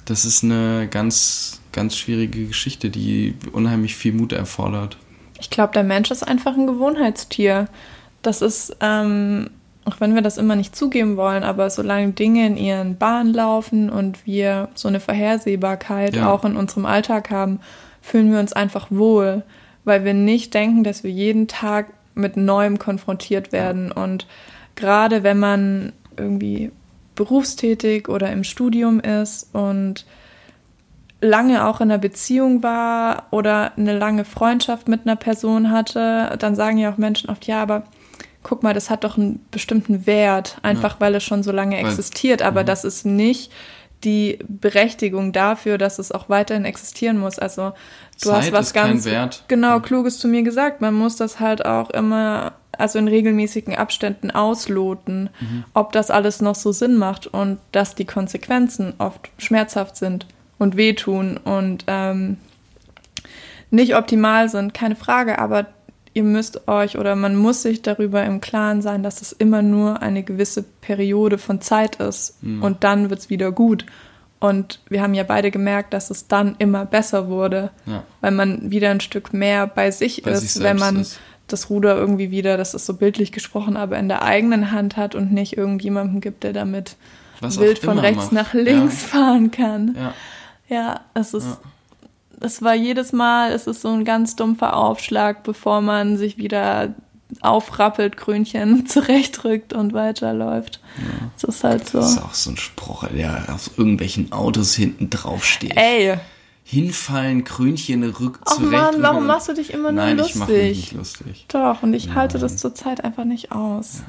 das ist eine ganz, ganz schwierige Geschichte, die unheimlich viel Mut erfordert. Ich glaube, der Mensch ist einfach ein Gewohnheitstier. Das ist, ähm, auch wenn wir das immer nicht zugeben wollen, aber solange Dinge in ihren Bahnen laufen und wir so eine Vorhersehbarkeit ja. auch in unserem Alltag haben, fühlen wir uns einfach wohl, weil wir nicht denken, dass wir jeden Tag mit Neuem konfrontiert werden. Und gerade wenn man irgendwie berufstätig oder im Studium ist und lange auch in einer Beziehung war oder eine lange Freundschaft mit einer Person hatte, dann sagen ja auch Menschen oft, ja, aber guck mal, das hat doch einen bestimmten Wert, einfach ja. weil es schon so lange existiert, aber mhm. das ist nicht die Berechtigung dafür, dass es auch weiterhin existieren muss. Also du Zeit hast was ganz genau kluges zu mir gesagt. Man muss das halt auch immer, also in regelmäßigen Abständen ausloten, mhm. ob das alles noch so Sinn macht und dass die Konsequenzen oft schmerzhaft sind und wehtun und ähm, nicht optimal sind, keine Frage, aber ihr müsst euch oder man muss sich darüber im Klaren sein, dass es immer nur eine gewisse Periode von Zeit ist mhm. und dann wird es wieder gut. Und wir haben ja beide gemerkt, dass es dann immer besser wurde, ja. weil man wieder ein Stück mehr bei sich bei ist, sich wenn man ist. das Ruder irgendwie wieder, das ist so bildlich gesprochen, aber in der eigenen Hand hat und nicht irgendjemandem gibt, der damit Was wild von rechts macht. nach links ja. fahren kann. Ja. Ja, es ist, ja. es war jedes Mal, es ist so ein ganz dumpfer Aufschlag, bevor man sich wieder aufrappelt, Krönchen <laughs> zurechtrückt und weiterläuft. Ja. Das ist halt so. Das ist auch so ein Spruch, der auf irgendwelchen Autos hinten drauf steht. Ey. Hinfallen, Krönchen rück oh Mann, warum machst du dich immer nur Nein, lustig? Nein, ich mache mich nicht lustig. Doch, und ich Nein. halte das zurzeit einfach nicht aus. Ja.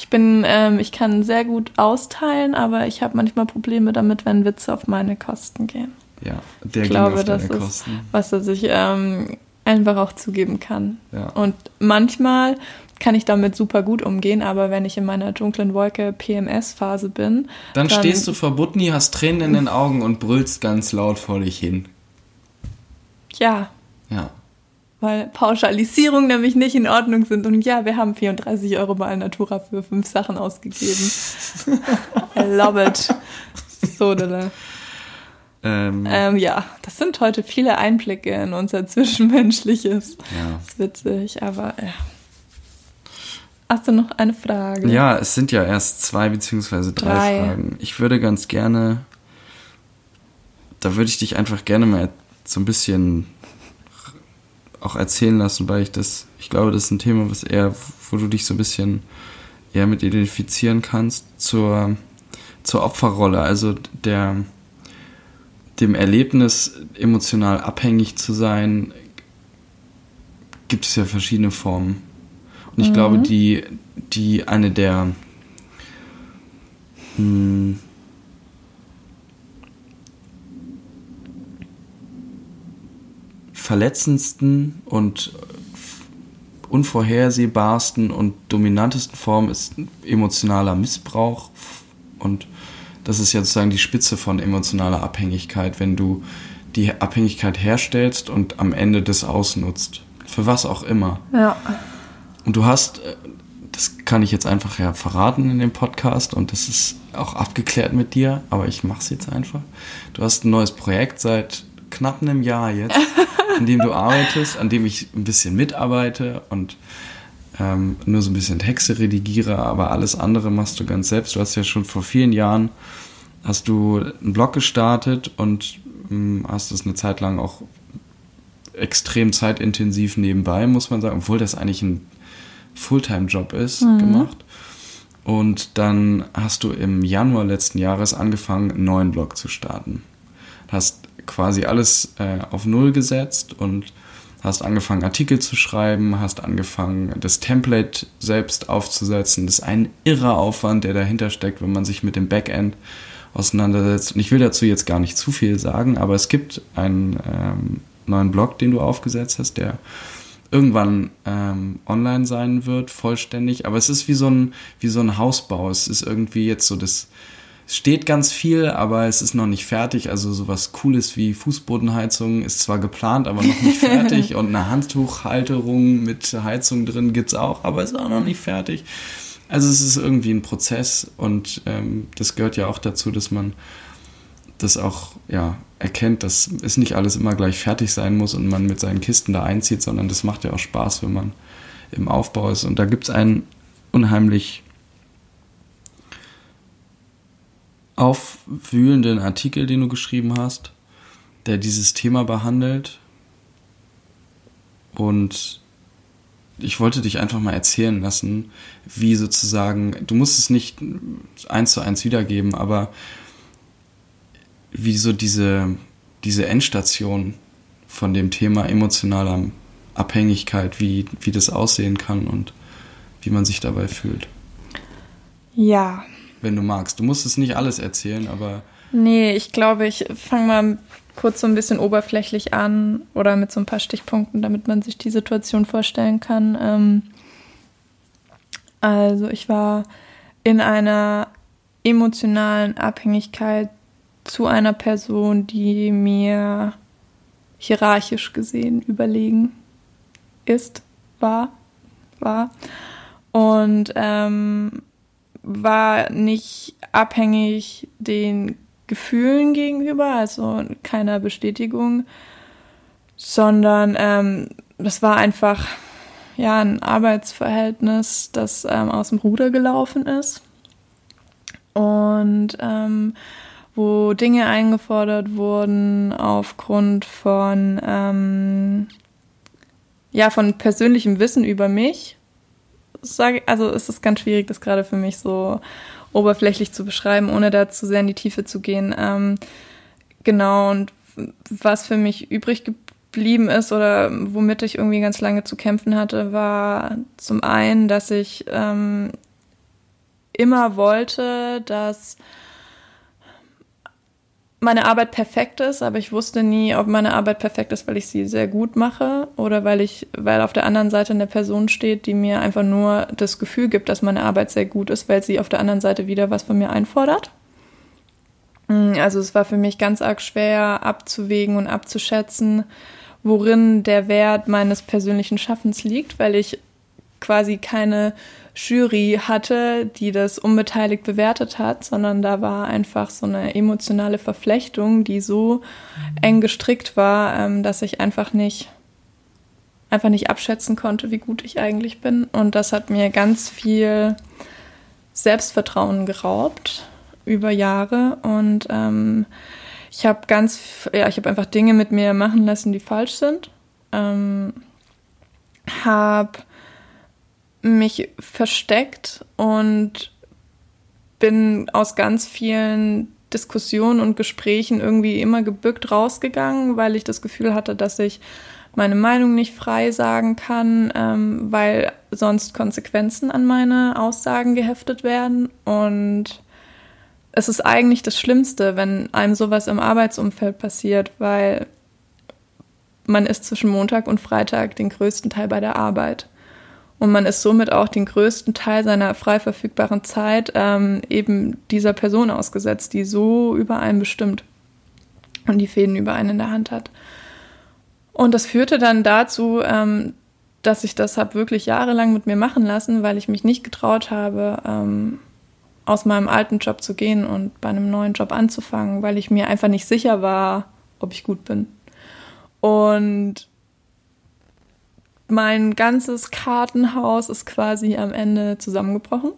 Ich bin, ähm, ich kann sehr gut austeilen, aber ich habe manchmal Probleme damit, wenn Witze auf meine Kosten gehen. Ja, der ich glaube, das ist, Kosten. was er sich ähm, einfach auch zugeben kann. Ja. Und manchmal kann ich damit super gut umgehen, aber wenn ich in meiner dunklen Wolke PMS-Phase bin. Dann, dann stehst du vor Butni, hast Tränen in den Augen und brüllst ganz laut vor dich hin. Ja. Ja weil Pauschalisierungen nämlich nicht in Ordnung sind. Und ja, wir haben 34 Euro bei Alnatura für fünf Sachen ausgegeben. <laughs> I love it. Sodele. Ähm, ähm, ja, das sind heute viele Einblicke in unser Zwischenmenschliches. Ja. Das ist witzig, aber ja. Hast du noch eine Frage? Ja, es sind ja erst zwei beziehungsweise drei, drei. Fragen. Ich würde ganz gerne, da würde ich dich einfach gerne mal so ein bisschen auch erzählen lassen, weil ich das, ich glaube, das ist ein Thema, was eher, wo du dich so ein bisschen eher mit identifizieren kannst, zur, zur Opferrolle, also der, dem Erlebnis, emotional abhängig zu sein, gibt es ja verschiedene Formen. Und ich mhm. glaube, die, die eine der mh, verletzendsten und unvorhersehbarsten und dominantesten Form ist emotionaler Missbrauch. Und das ist ja sozusagen die Spitze von emotionaler Abhängigkeit, wenn du die Abhängigkeit herstellst und am Ende das ausnutzt. Für was auch immer. Ja. Und du hast, äh, das kann ich jetzt einfach ja verraten in dem Podcast und das ist auch abgeklärt mit dir, aber ich mache es jetzt einfach. Du hast ein neues Projekt seit knapp einem Jahr jetzt. <laughs> an dem du arbeitest, an dem ich ein bisschen mitarbeite und ähm, nur so ein bisschen Texte redigiere, aber alles andere machst du ganz selbst. Du hast ja schon vor vielen Jahren hast du einen Blog gestartet und ähm, hast es eine Zeit lang auch extrem zeitintensiv nebenbei, muss man sagen, obwohl das eigentlich ein Fulltime-Job ist, mhm. gemacht. Und dann hast du im Januar letzten Jahres angefangen, einen neuen Blog zu starten. Hast quasi alles äh, auf Null gesetzt und hast angefangen, Artikel zu schreiben, hast angefangen, das Template selbst aufzusetzen. Das ist ein irrer Aufwand, der dahinter steckt, wenn man sich mit dem Backend auseinandersetzt. Und ich will dazu jetzt gar nicht zu viel sagen, aber es gibt einen ähm, neuen Blog, den du aufgesetzt hast, der irgendwann ähm, online sein wird, vollständig. Aber es ist wie so ein, wie so ein Hausbau. Es ist irgendwie jetzt so das, steht ganz viel, aber es ist noch nicht fertig. Also sowas Cooles wie Fußbodenheizung ist zwar geplant, aber noch nicht fertig. <laughs> Und eine Handtuchhalterung mit Heizung drin gibt's auch, aber ist auch noch nicht fertig. Also es ist irgendwie ein Prozess und ähm, das gehört ja auch dazu, dass man das auch ja, erkennt, dass es nicht alles immer gleich fertig sein muss und man mit seinen Kisten da einzieht, sondern das macht ja auch Spaß, wenn man im Aufbau ist. Und da gibt es einen unheimlich aufwühlenden Artikel, den du geschrieben hast, der dieses Thema behandelt. Und ich wollte dich einfach mal erzählen lassen, wie sozusagen, du musst es nicht eins zu eins wiedergeben, aber wie so diese, diese Endstation von dem Thema emotionaler Abhängigkeit, wie, wie das aussehen kann und wie man sich dabei fühlt. Ja. Wenn du magst. Du musst es nicht alles erzählen, aber. Nee, ich glaube, ich fange mal kurz so ein bisschen oberflächlich an oder mit so ein paar Stichpunkten, damit man sich die Situation vorstellen kann. Ähm, also ich war in einer emotionalen Abhängigkeit zu einer Person, die mir hierarchisch gesehen überlegen ist, war, war. Und ähm, war nicht abhängig den Gefühlen gegenüber, also keiner Bestätigung, sondern ähm, das war einfach ja ein Arbeitsverhältnis, das ähm, aus dem Ruder gelaufen ist. Und ähm, wo Dinge eingefordert wurden aufgrund von, ähm, ja, von persönlichem Wissen über mich. Sag, also es ist ganz schwierig, das gerade für mich so oberflächlich zu beschreiben, ohne da zu sehr in die Tiefe zu gehen. Ähm, genau, und was für mich übrig geblieben ist oder womit ich irgendwie ganz lange zu kämpfen hatte, war zum einen, dass ich ähm, immer wollte, dass meine Arbeit perfekt ist, aber ich wusste nie, ob meine Arbeit perfekt ist, weil ich sie sehr gut mache oder weil ich, weil auf der anderen Seite eine Person steht, die mir einfach nur das Gefühl gibt, dass meine Arbeit sehr gut ist, weil sie auf der anderen Seite wieder was von mir einfordert. Mm, also es war für mich ganz arg schwer abzuwägen und abzuschätzen, worin der Wert meines persönlichen Schaffens liegt, weil ich quasi keine Jury hatte, die das unbeteiligt bewertet hat, sondern da war einfach so eine emotionale Verflechtung, die so eng gestrickt war, ähm, dass ich einfach nicht einfach nicht abschätzen konnte, wie gut ich eigentlich bin. Und das hat mir ganz viel Selbstvertrauen geraubt über Jahre. Und ähm, ich habe ganz, ja, ich habe einfach Dinge mit mir machen lassen, die falsch sind. Ähm, habe mich versteckt und bin aus ganz vielen Diskussionen und Gesprächen irgendwie immer gebückt rausgegangen, weil ich das Gefühl hatte, dass ich meine Meinung nicht frei sagen kann, ähm, weil sonst Konsequenzen an meine Aussagen geheftet werden. Und es ist eigentlich das Schlimmste, wenn einem sowas im Arbeitsumfeld passiert, weil man ist zwischen Montag und Freitag den größten Teil bei der Arbeit. Und man ist somit auch den größten Teil seiner frei verfügbaren Zeit ähm, eben dieser Person ausgesetzt, die so über einen bestimmt und die Fäden über einen in der Hand hat. Und das führte dann dazu, ähm, dass ich das habe wirklich jahrelang mit mir machen lassen, weil ich mich nicht getraut habe, ähm, aus meinem alten Job zu gehen und bei einem neuen Job anzufangen, weil ich mir einfach nicht sicher war, ob ich gut bin. Und mein ganzes Kartenhaus ist quasi am Ende zusammengebrochen.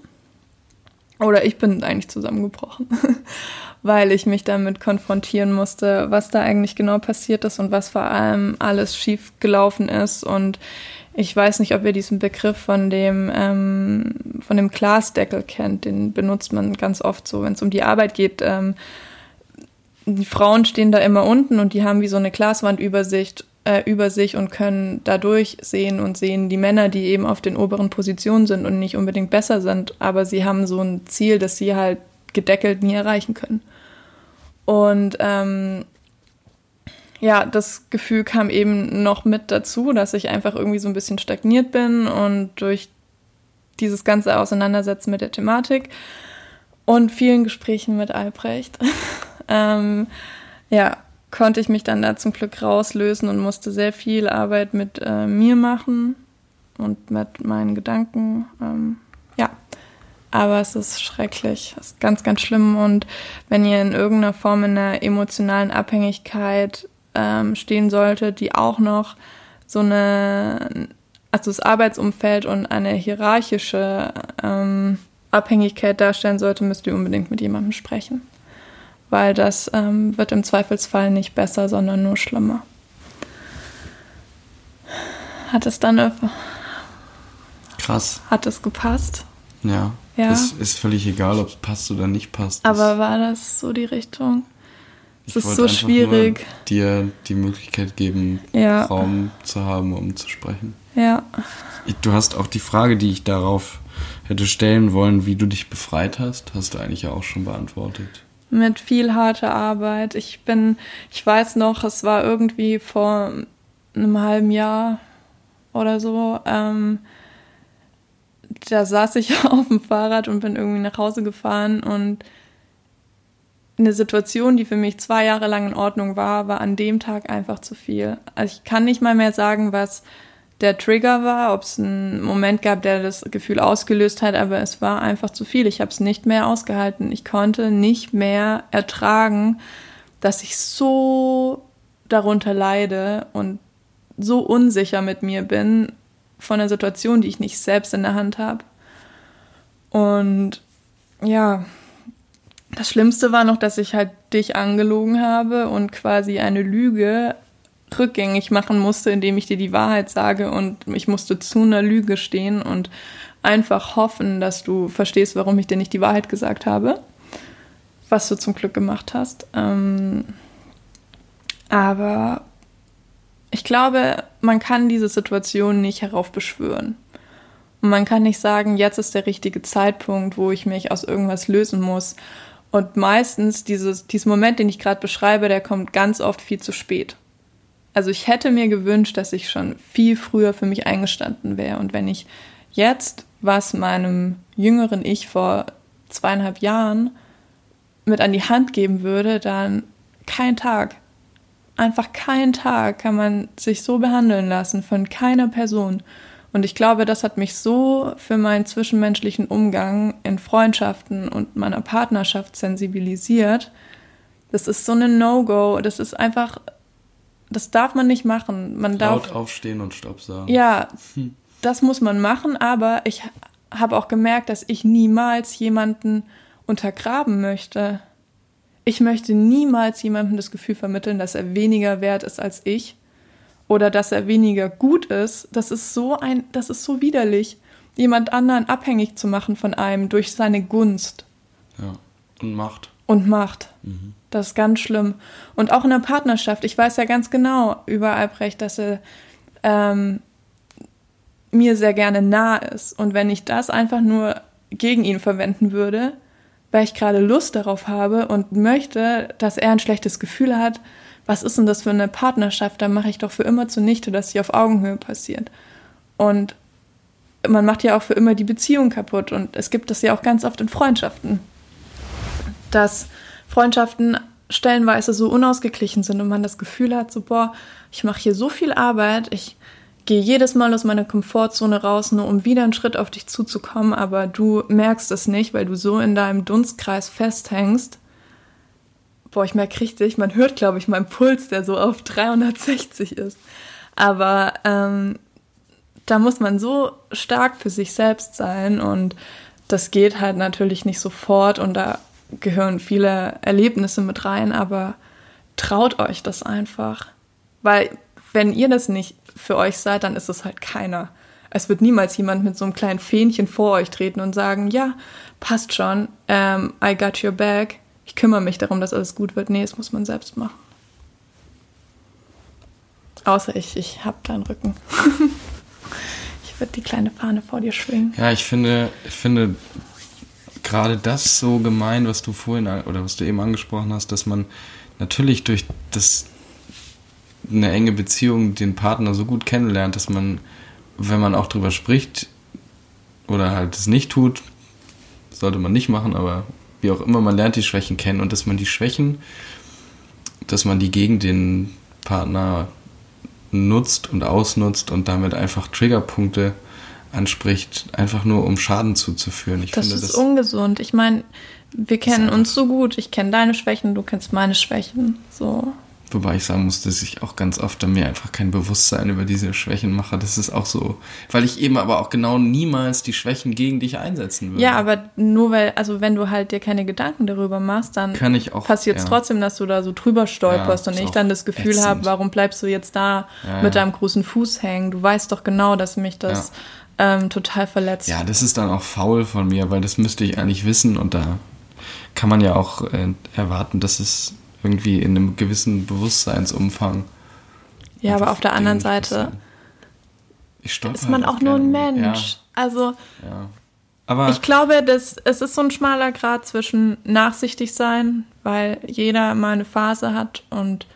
oder ich bin eigentlich zusammengebrochen, <laughs> weil ich mich damit konfrontieren musste, was da eigentlich genau passiert ist und was vor allem alles schief gelaufen ist. Und ich weiß nicht, ob ihr diesen Begriff von dem, ähm, von dem Glasdeckel kennt. Den benutzt man ganz oft so, wenn es um die Arbeit geht. Ähm, die Frauen stehen da immer unten und die haben wie so eine Glaswandübersicht äh, über sich und können dadurch sehen und sehen die Männer, die eben auf den oberen Positionen sind und nicht unbedingt besser sind, aber sie haben so ein Ziel, das sie halt gedeckelt nie erreichen können. Und ähm, ja, das Gefühl kam eben noch mit dazu, dass ich einfach irgendwie so ein bisschen stagniert bin und durch dieses ganze Auseinandersetzen mit der Thematik und vielen Gesprächen mit Albrecht, <laughs> ähm, ja, konnte ich mich dann da zum Glück rauslösen und musste sehr viel Arbeit mit äh, mir machen und mit meinen Gedanken. Ähm, ja, aber es ist schrecklich, es ist ganz, ganz schlimm. Und wenn ihr in irgendeiner Form in einer emotionalen Abhängigkeit ähm, stehen sollte, die auch noch so eine, also das Arbeitsumfeld und eine hierarchische ähm, Abhängigkeit darstellen sollte, müsst ihr unbedingt mit jemandem sprechen weil das ähm, wird im Zweifelsfall nicht besser, sondern nur schlimmer. Hat es dann krass? Hat es gepasst? Ja. Ja. Es ist völlig egal, ob es passt oder nicht passt. Aber war das so die Richtung? Es ist so schwierig. dir die Möglichkeit geben, ja. Raum zu haben, um zu sprechen. Ja. Du hast auch die Frage, die ich darauf hätte stellen wollen, wie du dich befreit hast, hast du eigentlich ja auch schon beantwortet mit viel harter Arbeit. Ich bin, ich weiß noch, es war irgendwie vor einem halben Jahr oder so. Ähm, da saß ich <laughs> auf dem Fahrrad und bin irgendwie nach Hause gefahren und eine Situation, die für mich zwei Jahre lang in Ordnung war, war an dem Tag einfach zu viel. Also ich kann nicht mal mehr sagen, was der Trigger war, ob es einen Moment gab, der das Gefühl ausgelöst hat, aber es war einfach zu viel. Ich habe es nicht mehr ausgehalten. Ich konnte nicht mehr ertragen, dass ich so darunter leide und so unsicher mit mir bin von einer Situation, die ich nicht selbst in der Hand habe. Und ja, das Schlimmste war noch, dass ich halt dich angelogen habe und quasi eine Lüge rückgängig machen musste, indem ich dir die Wahrheit sage und ich musste zu einer Lüge stehen und einfach hoffen, dass du verstehst, warum ich dir nicht die Wahrheit gesagt habe, was du zum Glück gemacht hast. Ähm, aber ich glaube, man kann diese Situation nicht heraufbeschwören. Und man kann nicht sagen, jetzt ist der richtige Zeitpunkt, wo ich mich aus irgendwas lösen muss. Und meistens dieses, dieser Moment, den ich gerade beschreibe, der kommt ganz oft viel zu spät. Also ich hätte mir gewünscht, dass ich schon viel früher für mich eingestanden wäre. Und wenn ich jetzt was meinem jüngeren Ich vor zweieinhalb Jahren mit an die Hand geben würde, dann kein Tag. Einfach kein Tag kann man sich so behandeln lassen von keiner Person. Und ich glaube, das hat mich so für meinen zwischenmenschlichen Umgang in Freundschaften und meiner Partnerschaft sensibilisiert. Das ist so eine No-Go. Das ist einfach das darf man nicht machen. Man Laut darf aufstehen und Stopp sagen. Ja, hm. das muss man machen, aber ich habe auch gemerkt, dass ich niemals jemanden untergraben möchte. Ich möchte niemals jemandem das Gefühl vermitteln, dass er weniger wert ist als ich oder dass er weniger gut ist. Das ist so ein, das ist so widerlich, jemand anderen abhängig zu machen von einem durch seine Gunst. Ja. Und Macht. Und Macht. Mhm. Das ist ganz schlimm. Und auch in der Partnerschaft. Ich weiß ja ganz genau über Albrecht, dass er ähm, mir sehr gerne nah ist. Und wenn ich das einfach nur gegen ihn verwenden würde, weil ich gerade Lust darauf habe und möchte, dass er ein schlechtes Gefühl hat, was ist denn das für eine Partnerschaft? Dann mache ich doch für immer zunichte, dass sie auf Augenhöhe passiert. Und man macht ja auch für immer die Beziehung kaputt. Und es gibt das ja auch ganz oft in Freundschaften, dass Freundschaften stellenweise so unausgeglichen sind und man das Gefühl hat, so, boah, ich mache hier so viel Arbeit, ich gehe jedes Mal aus meiner Komfortzone raus, nur um wieder einen Schritt auf dich zuzukommen, aber du merkst es nicht, weil du so in deinem Dunstkreis festhängst. Boah, ich merke richtig, man hört, glaube ich, meinen Puls, der so auf 360 ist. Aber ähm, da muss man so stark für sich selbst sein und das geht halt natürlich nicht sofort und da gehören viele Erlebnisse mit rein, aber traut euch das einfach. Weil wenn ihr das nicht für euch seid, dann ist es halt keiner. Es wird niemals jemand mit so einem kleinen Fähnchen vor euch treten und sagen, ja, passt schon, um, I got your back, ich kümmere mich darum, dass alles gut wird. Nee, das muss man selbst machen. Außer ich, ich hab deinen Rücken. <laughs> ich würde die kleine Fahne vor dir schwingen. Ja, ich finde, ich finde gerade das so gemein, was du vorhin oder was du eben angesprochen hast, dass man natürlich durch das eine enge Beziehung den Partner so gut kennenlernt, dass man, wenn man auch drüber spricht oder halt es nicht tut, sollte man nicht machen, aber wie auch immer, man lernt die Schwächen kennen und dass man die Schwächen, dass man die gegen den Partner nutzt und ausnutzt und damit einfach Triggerpunkte anspricht, einfach nur um Schaden zuzuführen. Ich das finde, ist das ungesund. Ich meine, wir kennen uns so gut. Ich kenne deine Schwächen, du kennst meine Schwächen. So. Wobei ich sagen muss, dass ich auch ganz oft mir einfach kein Bewusstsein über diese Schwächen mache. Das ist auch so, weil ich eben aber auch genau niemals die Schwächen gegen dich einsetzen würde. Ja, aber nur weil, also wenn du halt dir keine Gedanken darüber machst, dann passiert es ja. trotzdem, dass du da so drüber stolperst ja, und ich dann das Gefühl habe, warum bleibst du jetzt da ja, mit deinem großen Fuß hängen? Du weißt doch genau, dass mich das ähm, total verletzt. Ja, das ist dann auch faul von mir, weil das müsste ich eigentlich wissen und da kann man ja auch äh, erwarten, dass es irgendwie in einem gewissen Bewusstseinsumfang. Ja, aber auf der anderen Seite ist man halt auch nur ein Mensch. Ja. Also ja. aber ich glaube, dass es ist so ein schmaler Grad zwischen nachsichtig sein, weil jeder mal eine Phase hat und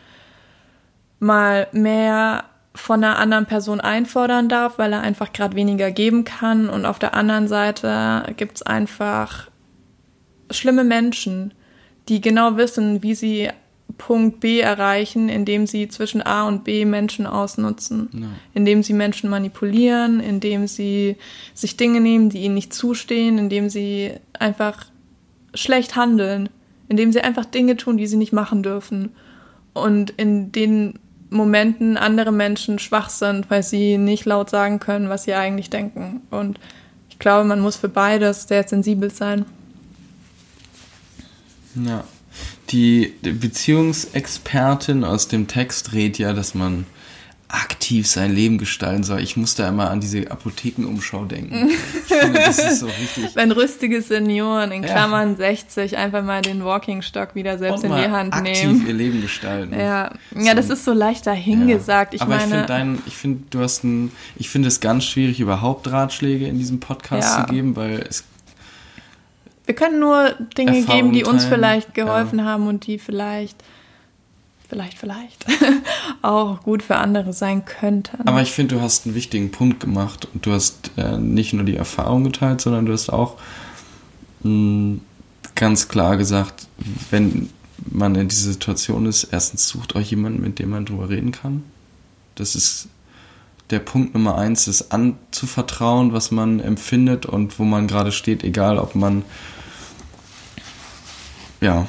mal mehr von einer anderen Person einfordern darf, weil er einfach gerade weniger geben kann. Und auf der anderen Seite gibt es einfach schlimme Menschen, die genau wissen, wie sie Punkt B erreichen, indem sie zwischen A und B Menschen ausnutzen, ja. indem sie Menschen manipulieren, indem sie sich Dinge nehmen, die ihnen nicht zustehen, indem sie einfach schlecht handeln, indem sie einfach Dinge tun, die sie nicht machen dürfen. Und in den Momenten andere Menschen schwach sind, weil sie nicht laut sagen können, was sie eigentlich denken. Und ich glaube, man muss für beides sehr sensibel sein. Ja. Die Beziehungsexpertin aus dem Text redet ja, dass man aktiv sein Leben gestalten soll. Ich muss da immer an diese Apothekenumschau denken. <laughs> Ich finde, das ist so richtig. Wenn rüstige Senioren in Klammern ja. 60 einfach mal den Walking-Stock wieder selbst in die Hand aktiv nehmen. ihr Leben gestalten. Ja, ja das ist so leicht dahingesagt. Ja. Ich Aber meine, ich finde dein, ich finde, du hast ein, ich finde es ganz schwierig, überhaupt Ratschläge in diesem Podcast ja. zu geben, weil es wir können nur Dinge Erfahrung geben, die uns vielleicht geholfen haben und die vielleicht, vielleicht, vielleicht <laughs> auch gut für andere sein könnten. Aber ich finde, du hast einen wichtigen Punkt gemacht und du hast äh, nicht nur die Erfahrung geteilt, sondern du hast auch mh, hm, ganz klar gesagt, wenn man in dieser Situation ist, erstens sucht euch jemanden, mit dem man drüber reden kann. Das ist der Punkt Nummer eins, ist anzuvertrauen, was man empfindet und wo man gerade steht, egal ob man ja,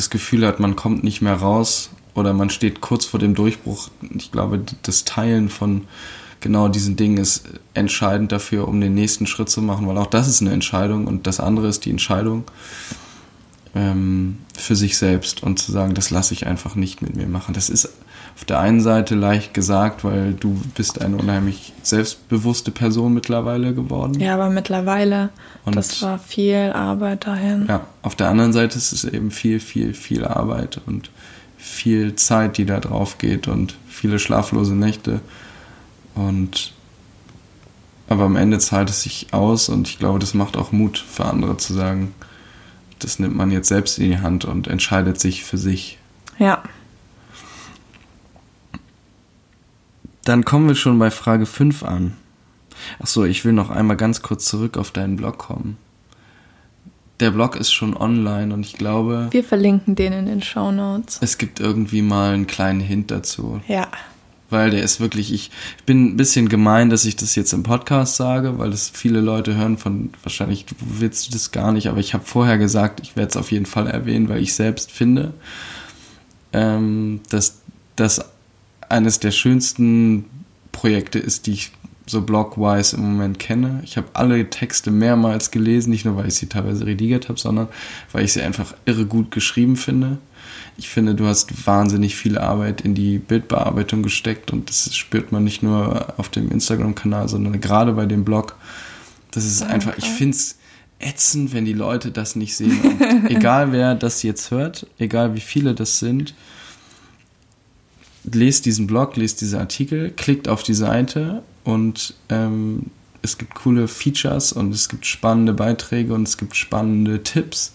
das Gefühl hat, man kommt nicht mehr raus oder man steht kurz vor dem Durchbruch. Ich glaube, das Teilen von genau diesen Dingen ist entscheidend dafür, um den nächsten Schritt zu machen, weil auch das ist eine Entscheidung und das andere ist die Entscheidung ähm, für sich selbst und zu sagen, das lasse ich einfach nicht mit mir machen. Das ist auf der einen Seite leicht gesagt, weil du bist eine unheimlich selbstbewusste Person mittlerweile geworden. Ja, aber mittlerweile, und das war viel Arbeit dahin. Ja, auf der anderen Seite ist es eben viel, viel, viel Arbeit und viel Zeit, die da drauf geht und viele schlaflose Nächte. Und aber am Ende zahlt es sich aus und ich glaube, das macht auch Mut für andere zu sagen, das nimmt man jetzt selbst in die Hand und entscheidet sich für sich. Ja. Dann kommen wir schon bei Frage 5 an. Achso, ich will noch einmal ganz kurz zurück auf deinen Blog kommen. Der Blog ist schon online und ich glaube. Wir verlinken den in den Show Notes. Es gibt irgendwie mal einen kleinen Hint dazu. Ja. Weil der ist wirklich, ich bin ein bisschen gemein, dass ich das jetzt im Podcast sage, weil das viele Leute hören von, wahrscheinlich willst du das gar nicht, aber ich habe vorher gesagt, ich werde es auf jeden Fall erwähnen, weil ich selbst finde, ähm, dass das eines der schönsten Projekte ist, die ich so blogwise im Moment kenne. Ich habe alle Texte mehrmals gelesen, nicht nur weil ich sie teilweise redigiert habe, sondern weil ich sie einfach irre gut geschrieben finde. Ich finde, du hast wahnsinnig viel Arbeit in die Bildbearbeitung gesteckt und das spürt man nicht nur auf dem Instagram-Kanal, sondern gerade bei dem Blog. Das ist Danke. einfach, ich finde es ätzend, wenn die Leute das nicht sehen. Und <laughs> egal wer das jetzt hört, egal wie viele das sind, lest diesen Blog, lest diese Artikel, klickt auf die Seite und ähm, es gibt coole Features und es gibt spannende Beiträge und es gibt spannende Tipps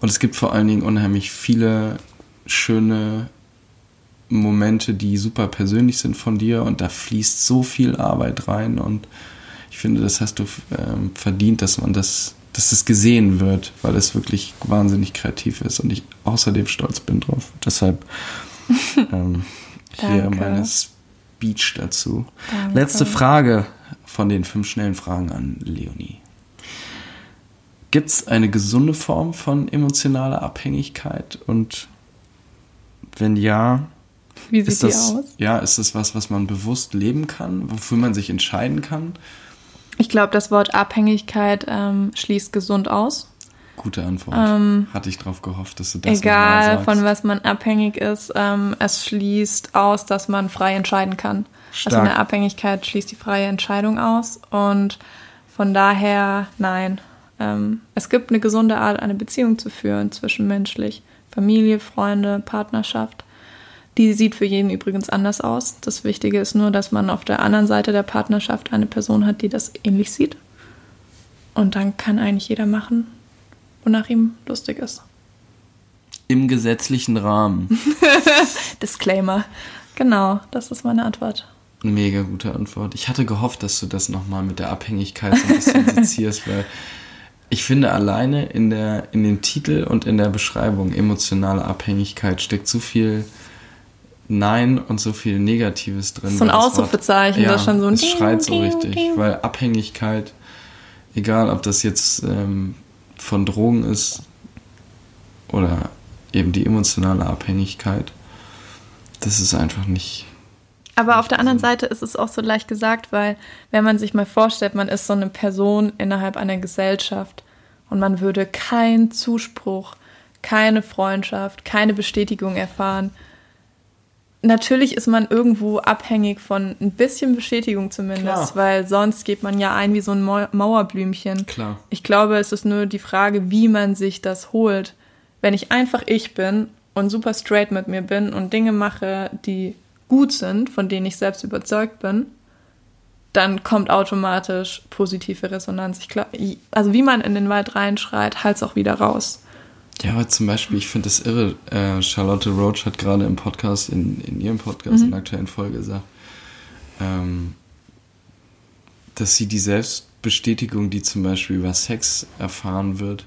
und es gibt vor allen Dingen unheimlich viele schöne Momente, die super persönlich sind von dir und da fließt so viel Arbeit rein und ich finde, das hast du ähm, verdient, dass man das, dass das gesehen wird, weil es wirklich wahnsinnig kreativ ist und ich außerdem stolz bin drauf. Deshalb <laughs> ähm, hier meine Speech dazu. Danke. Letzte Frage von den fünf schnellen Fragen an Leonie. Gibt es eine gesunde Form von emotionaler Abhängigkeit? Und wenn ja, Wie sieht ist das, aus? ja, ist das was, was man bewusst leben kann, wofür man sich entscheiden kann? Ich glaube, das Wort Abhängigkeit ähm, schließt gesund aus. Gute Antwort. Ähm, Hatte ich darauf gehofft, dass du das Egal, von was man abhängig ist, ähm, es schließt aus, dass man frei entscheiden kann. Also Stark. eine Abhängigkeit schließt die freie Entscheidung aus. Und von daher, nein. Ähm, es gibt eine gesunde Art, eine Beziehung zu führen, zwischenmenschlich. Familie, Freunde, Partnerschaft. Die sieht für jeden übrigens anders aus. Das Wichtige ist nur, dass man auf der anderen Seite der Partnerschaft eine Person hat, die das ähnlich sieht. Und dann kann eigentlich jeder machen, wonach ihm lustig ist. Im gesetzlichen Rahmen. <laughs> Disclaimer. Genau, das ist meine Antwort. Mega gute Antwort. Ich hatte gehofft, dass du das nochmal mit der Abhängigkeit so ein bisschen <laughs> sezierst, weil ich finde, alleine in, der, in dem Titel und in der Beschreibung emotionale Abhängigkeit steckt so viel Nein und so viel Negatives drin. So ein Ausrufezeichen, das schon so ein Es schreit so richtig, weil Abhängigkeit, egal ob das jetzt ähm, von Drogen ist oder eben die emotionale Abhängigkeit, das ist einfach nicht. Aber auf der anderen Seite ist es auch so leicht gesagt, weil wenn man sich mal vorstellt, man ist so eine Person innerhalb einer Gesellschaft und man würde keinen Zuspruch, keine Freundschaft, keine Bestätigung erfahren. Natürlich ist man irgendwo abhängig von ein bisschen Bestätigung zumindest, Klar. weil sonst geht man ja ein wie so ein Mau- Mauerblümchen. Klar. Ich glaube, es ist nur die Frage, wie man sich das holt. Wenn ich einfach ich bin und super straight mit mir bin und Dinge mache, die gut sind, von denen ich selbst überzeugt bin, dann kommt automatisch positive Resonanz. Ich glaub, also wie man in den Wald reinschreit, halt's auch wieder raus. Ja, aber zum Beispiel, ich finde das irre. Äh, Charlotte Roach hat gerade im Podcast, in, in ihrem Podcast, in der aktuellen Folge gesagt, ähm, dass sie die Selbstbestätigung, die zum Beispiel über Sex erfahren wird,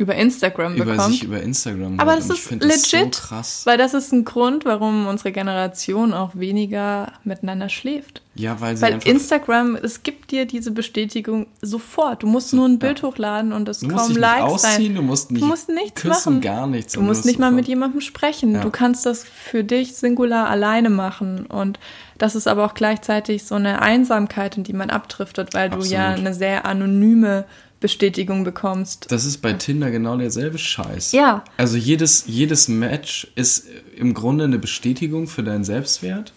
Über Instagram über bekommt. sich über Instagram Aber das ist find das legit, so weil das ist ein Grund, warum unsere Generation auch weniger miteinander schläft. Ja, weil sie Weil Instagram, es gibt dir diese Bestätigung sofort. Du musst nur ein Bild hochladen und es Du nicht Likes ausziehen, rein. du musst nicht musst nichts küssen, machen. gar nichts. Du musst nicht mal mit sofort- jemandem sprechen. Ja. Du kannst das für dich singular alleine machen. Und das ist aber auch gleichzeitig so eine Einsamkeit, in die man abdriftet, weil du ja Absolut. eine sehr anonyme Bestätigung bekommst. Das ist bei Tinder genau derselbe Scheiß. Ja. Also jedes, jedes Match ist im Grunde eine Bestätigung für deinen Selbstwert.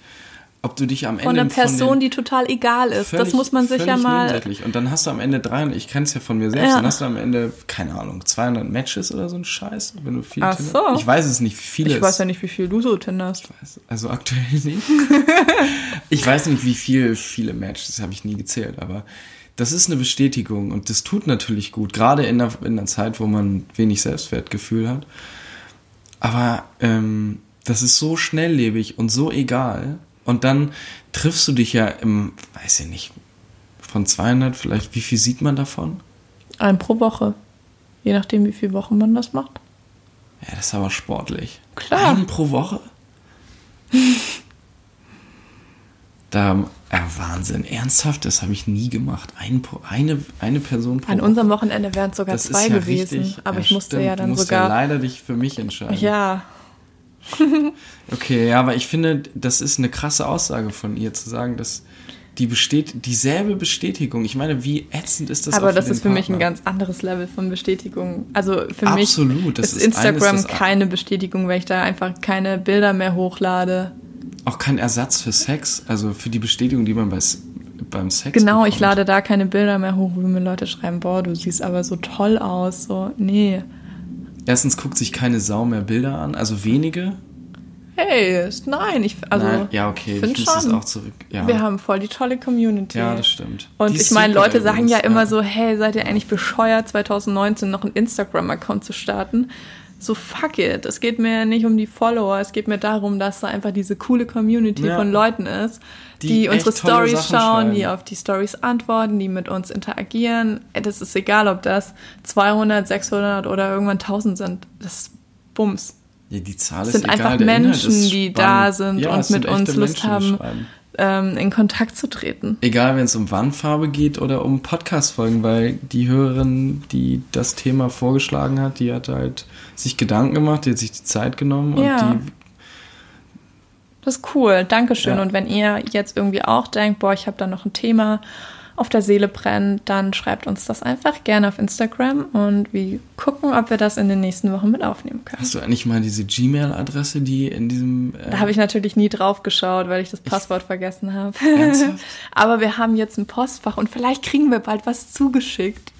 Ob du dich am Ende Von einer Person, den, die total egal ist. das Völlig- muss man sich ja mal. Und dann hast du am Ende 300, ich kenne es ja von mir selbst, Ja. dann hast du am Ende, keine Ahnung, 200 Matches oder so ein Scheiß, wenn du viel Ach Tinder- so. Ich weiß es nicht, wie viele Ich weiß ja nicht, wie viel du so tinderst. Also aktuell nicht. <laughs> ich weiß nicht, wie viel, viele Matches, das habe ich nie gezählt, aber das ist eine Bestätigung und das tut natürlich gut, gerade in einer, in einer Zeit, wo man wenig Selbstwertgefühl hat. Aber ähm, das ist so schnelllebig und so egal. Und dann triffst du dich ja im, weiß ich nicht, von 200 vielleicht, wie viel sieht man davon? Ein pro Woche. Je nachdem, wie viele Wochen man das macht. Ja, das ist aber sportlich. Klar. Einen pro Woche? <laughs> da, ja, Wahnsinn. Ernsthaft, das habe ich nie gemacht. Ein, eine, eine Person pro An Woche. unserem Wochenende wären es sogar Das zwei ja gewesen. richtig- aber ja, ich musste stimmt. ja dann du musst sogar. Ja leider dich für mich entscheiden. Ja, <laughs> <laughs> Okay, ja, aber ich finde, das ist eine krasse Aussage von ihr, zu sagen, dass die besteht dieselbe Bestätigung. Ich meine, wie ätzend ist das? Aber das ist für den mich ein Partner? ganz anderes Level von Bestätigung. Also für Absolut, mich ist, ist Instagram eines, keine Bestätigung, weil ich da einfach keine Bilder mehr hochlade. Auch kein Ersatz für Sex, also für die Bestätigung, die man bei, beim Sex Genau, ich bekommt. lade da keine Bilder mehr hoch, wo mir Leute schreiben, boah, du siehst aber so toll aus. So, nee. Erstens guckt sich keine Sau mehr Bilder an, also wenige. Hey, nein, ich also Nein, ja, okay, ich muss das auch zurück. Ja, Wir haben voll die tolle Community. ja das stimmt. Und Die ich meine, Leute sagen übrigens, ja immer so, hey, seid ihr eigentlich bescheuert, 2019 noch einen Instagram-Account zu starten? So fuck it. Es geht mir nicht um die Follower, es geht mir darum, dass da einfach diese coole Community Ja. von Leuten ist, Die die, unsere Stories schauen, schreiben. die auf die Stories antworten, die mit uns interagieren. Das ist egal, ob das 200, 600 oder irgendwann 1000 sind. Das ist Bums. Ja, die Zahl Es ist sind egal, einfach Menschen, die da sind Ja, und es mit uns Lust Menschen, haben. Ähm, in Kontakt zu treten. Egal, wenn es um Wandfarbe geht oder um Podcast-Folgen, weil die Hörerin, die das Thema vorgeschlagen hat, die hat halt sich Gedanken gemacht, die hat sich die Zeit genommen und Ja. die Das ist cool, Dankeschön. Ja. Und wenn ihr jetzt irgendwie auch denkt, boah, ich habe da noch ein Thema auf der Seele brennt, dann schreibt uns das einfach gerne auf Instagram und wir gucken, ob wir das in den nächsten Wochen mit aufnehmen können. Hast du eigentlich mal diese Gmail-Adresse, die in diesem. Äh, Da habe ich natürlich nie drauf geschaut, weil ich das Passwort vergessen habe. <laughs> Aber wir haben jetzt ein Postfach und vielleicht kriegen wir bald was zugeschickt.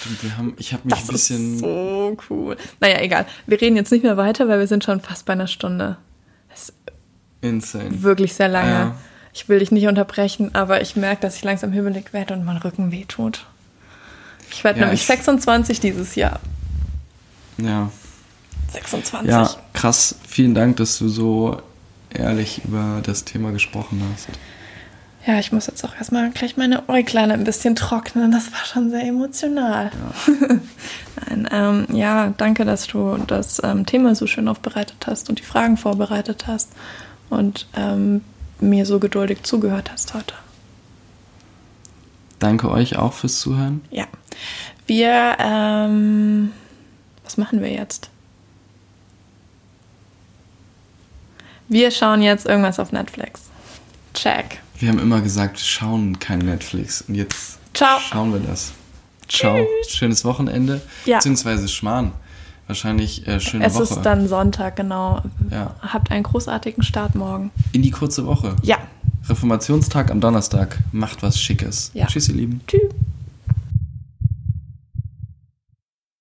Stimmt, wir haben, ich habe mich Das ein bisschen. ist so cool. Naja, egal. Wir reden jetzt nicht mehr weiter, weil wir sind schon fast bei einer Stunde. insane. Wirklich sehr lange. Ja. Ich will dich nicht unterbrechen, aber ich merke, dass ich langsam hibbelig werde und mein Rücken wehtut. Ich werde Ja, nämlich ich- 26 dieses Jahr. Ja. 26. ja, krass. Vielen Dank, dass du so ehrlich über das Thema gesprochen hast. Ja, ich muss jetzt auch erstmal gleich meine Äuglein ein bisschen trocknen. Das war schon sehr emotional. <laughs> Nein, ähm, ja, danke, dass du das ähm, Thema so schön aufbereitet hast und die Fragen vorbereitet hast und ähm, mir so geduldig zugehört hast heute. Danke euch auch fürs Zuhören. Ja. Wir, ähm, was machen wir jetzt? Wir schauen jetzt irgendwas auf Netflix. Check. Wir haben immer gesagt, wir schauen kein Netflix. Und jetzt Ciao. schauen wir das. Ciao. Schönes Wochenende. Ja. Beziehungsweise Schmarrn. Wahrscheinlich äh, schöne es Woche. ist dann Sonntag, genau. Ja. Habt einen großartigen Start morgen. In die kurze Woche. Ja. Reformationstag am Donnerstag. Macht was Schickes. Ja. Tschüss, ihr Lieben. Tschüss.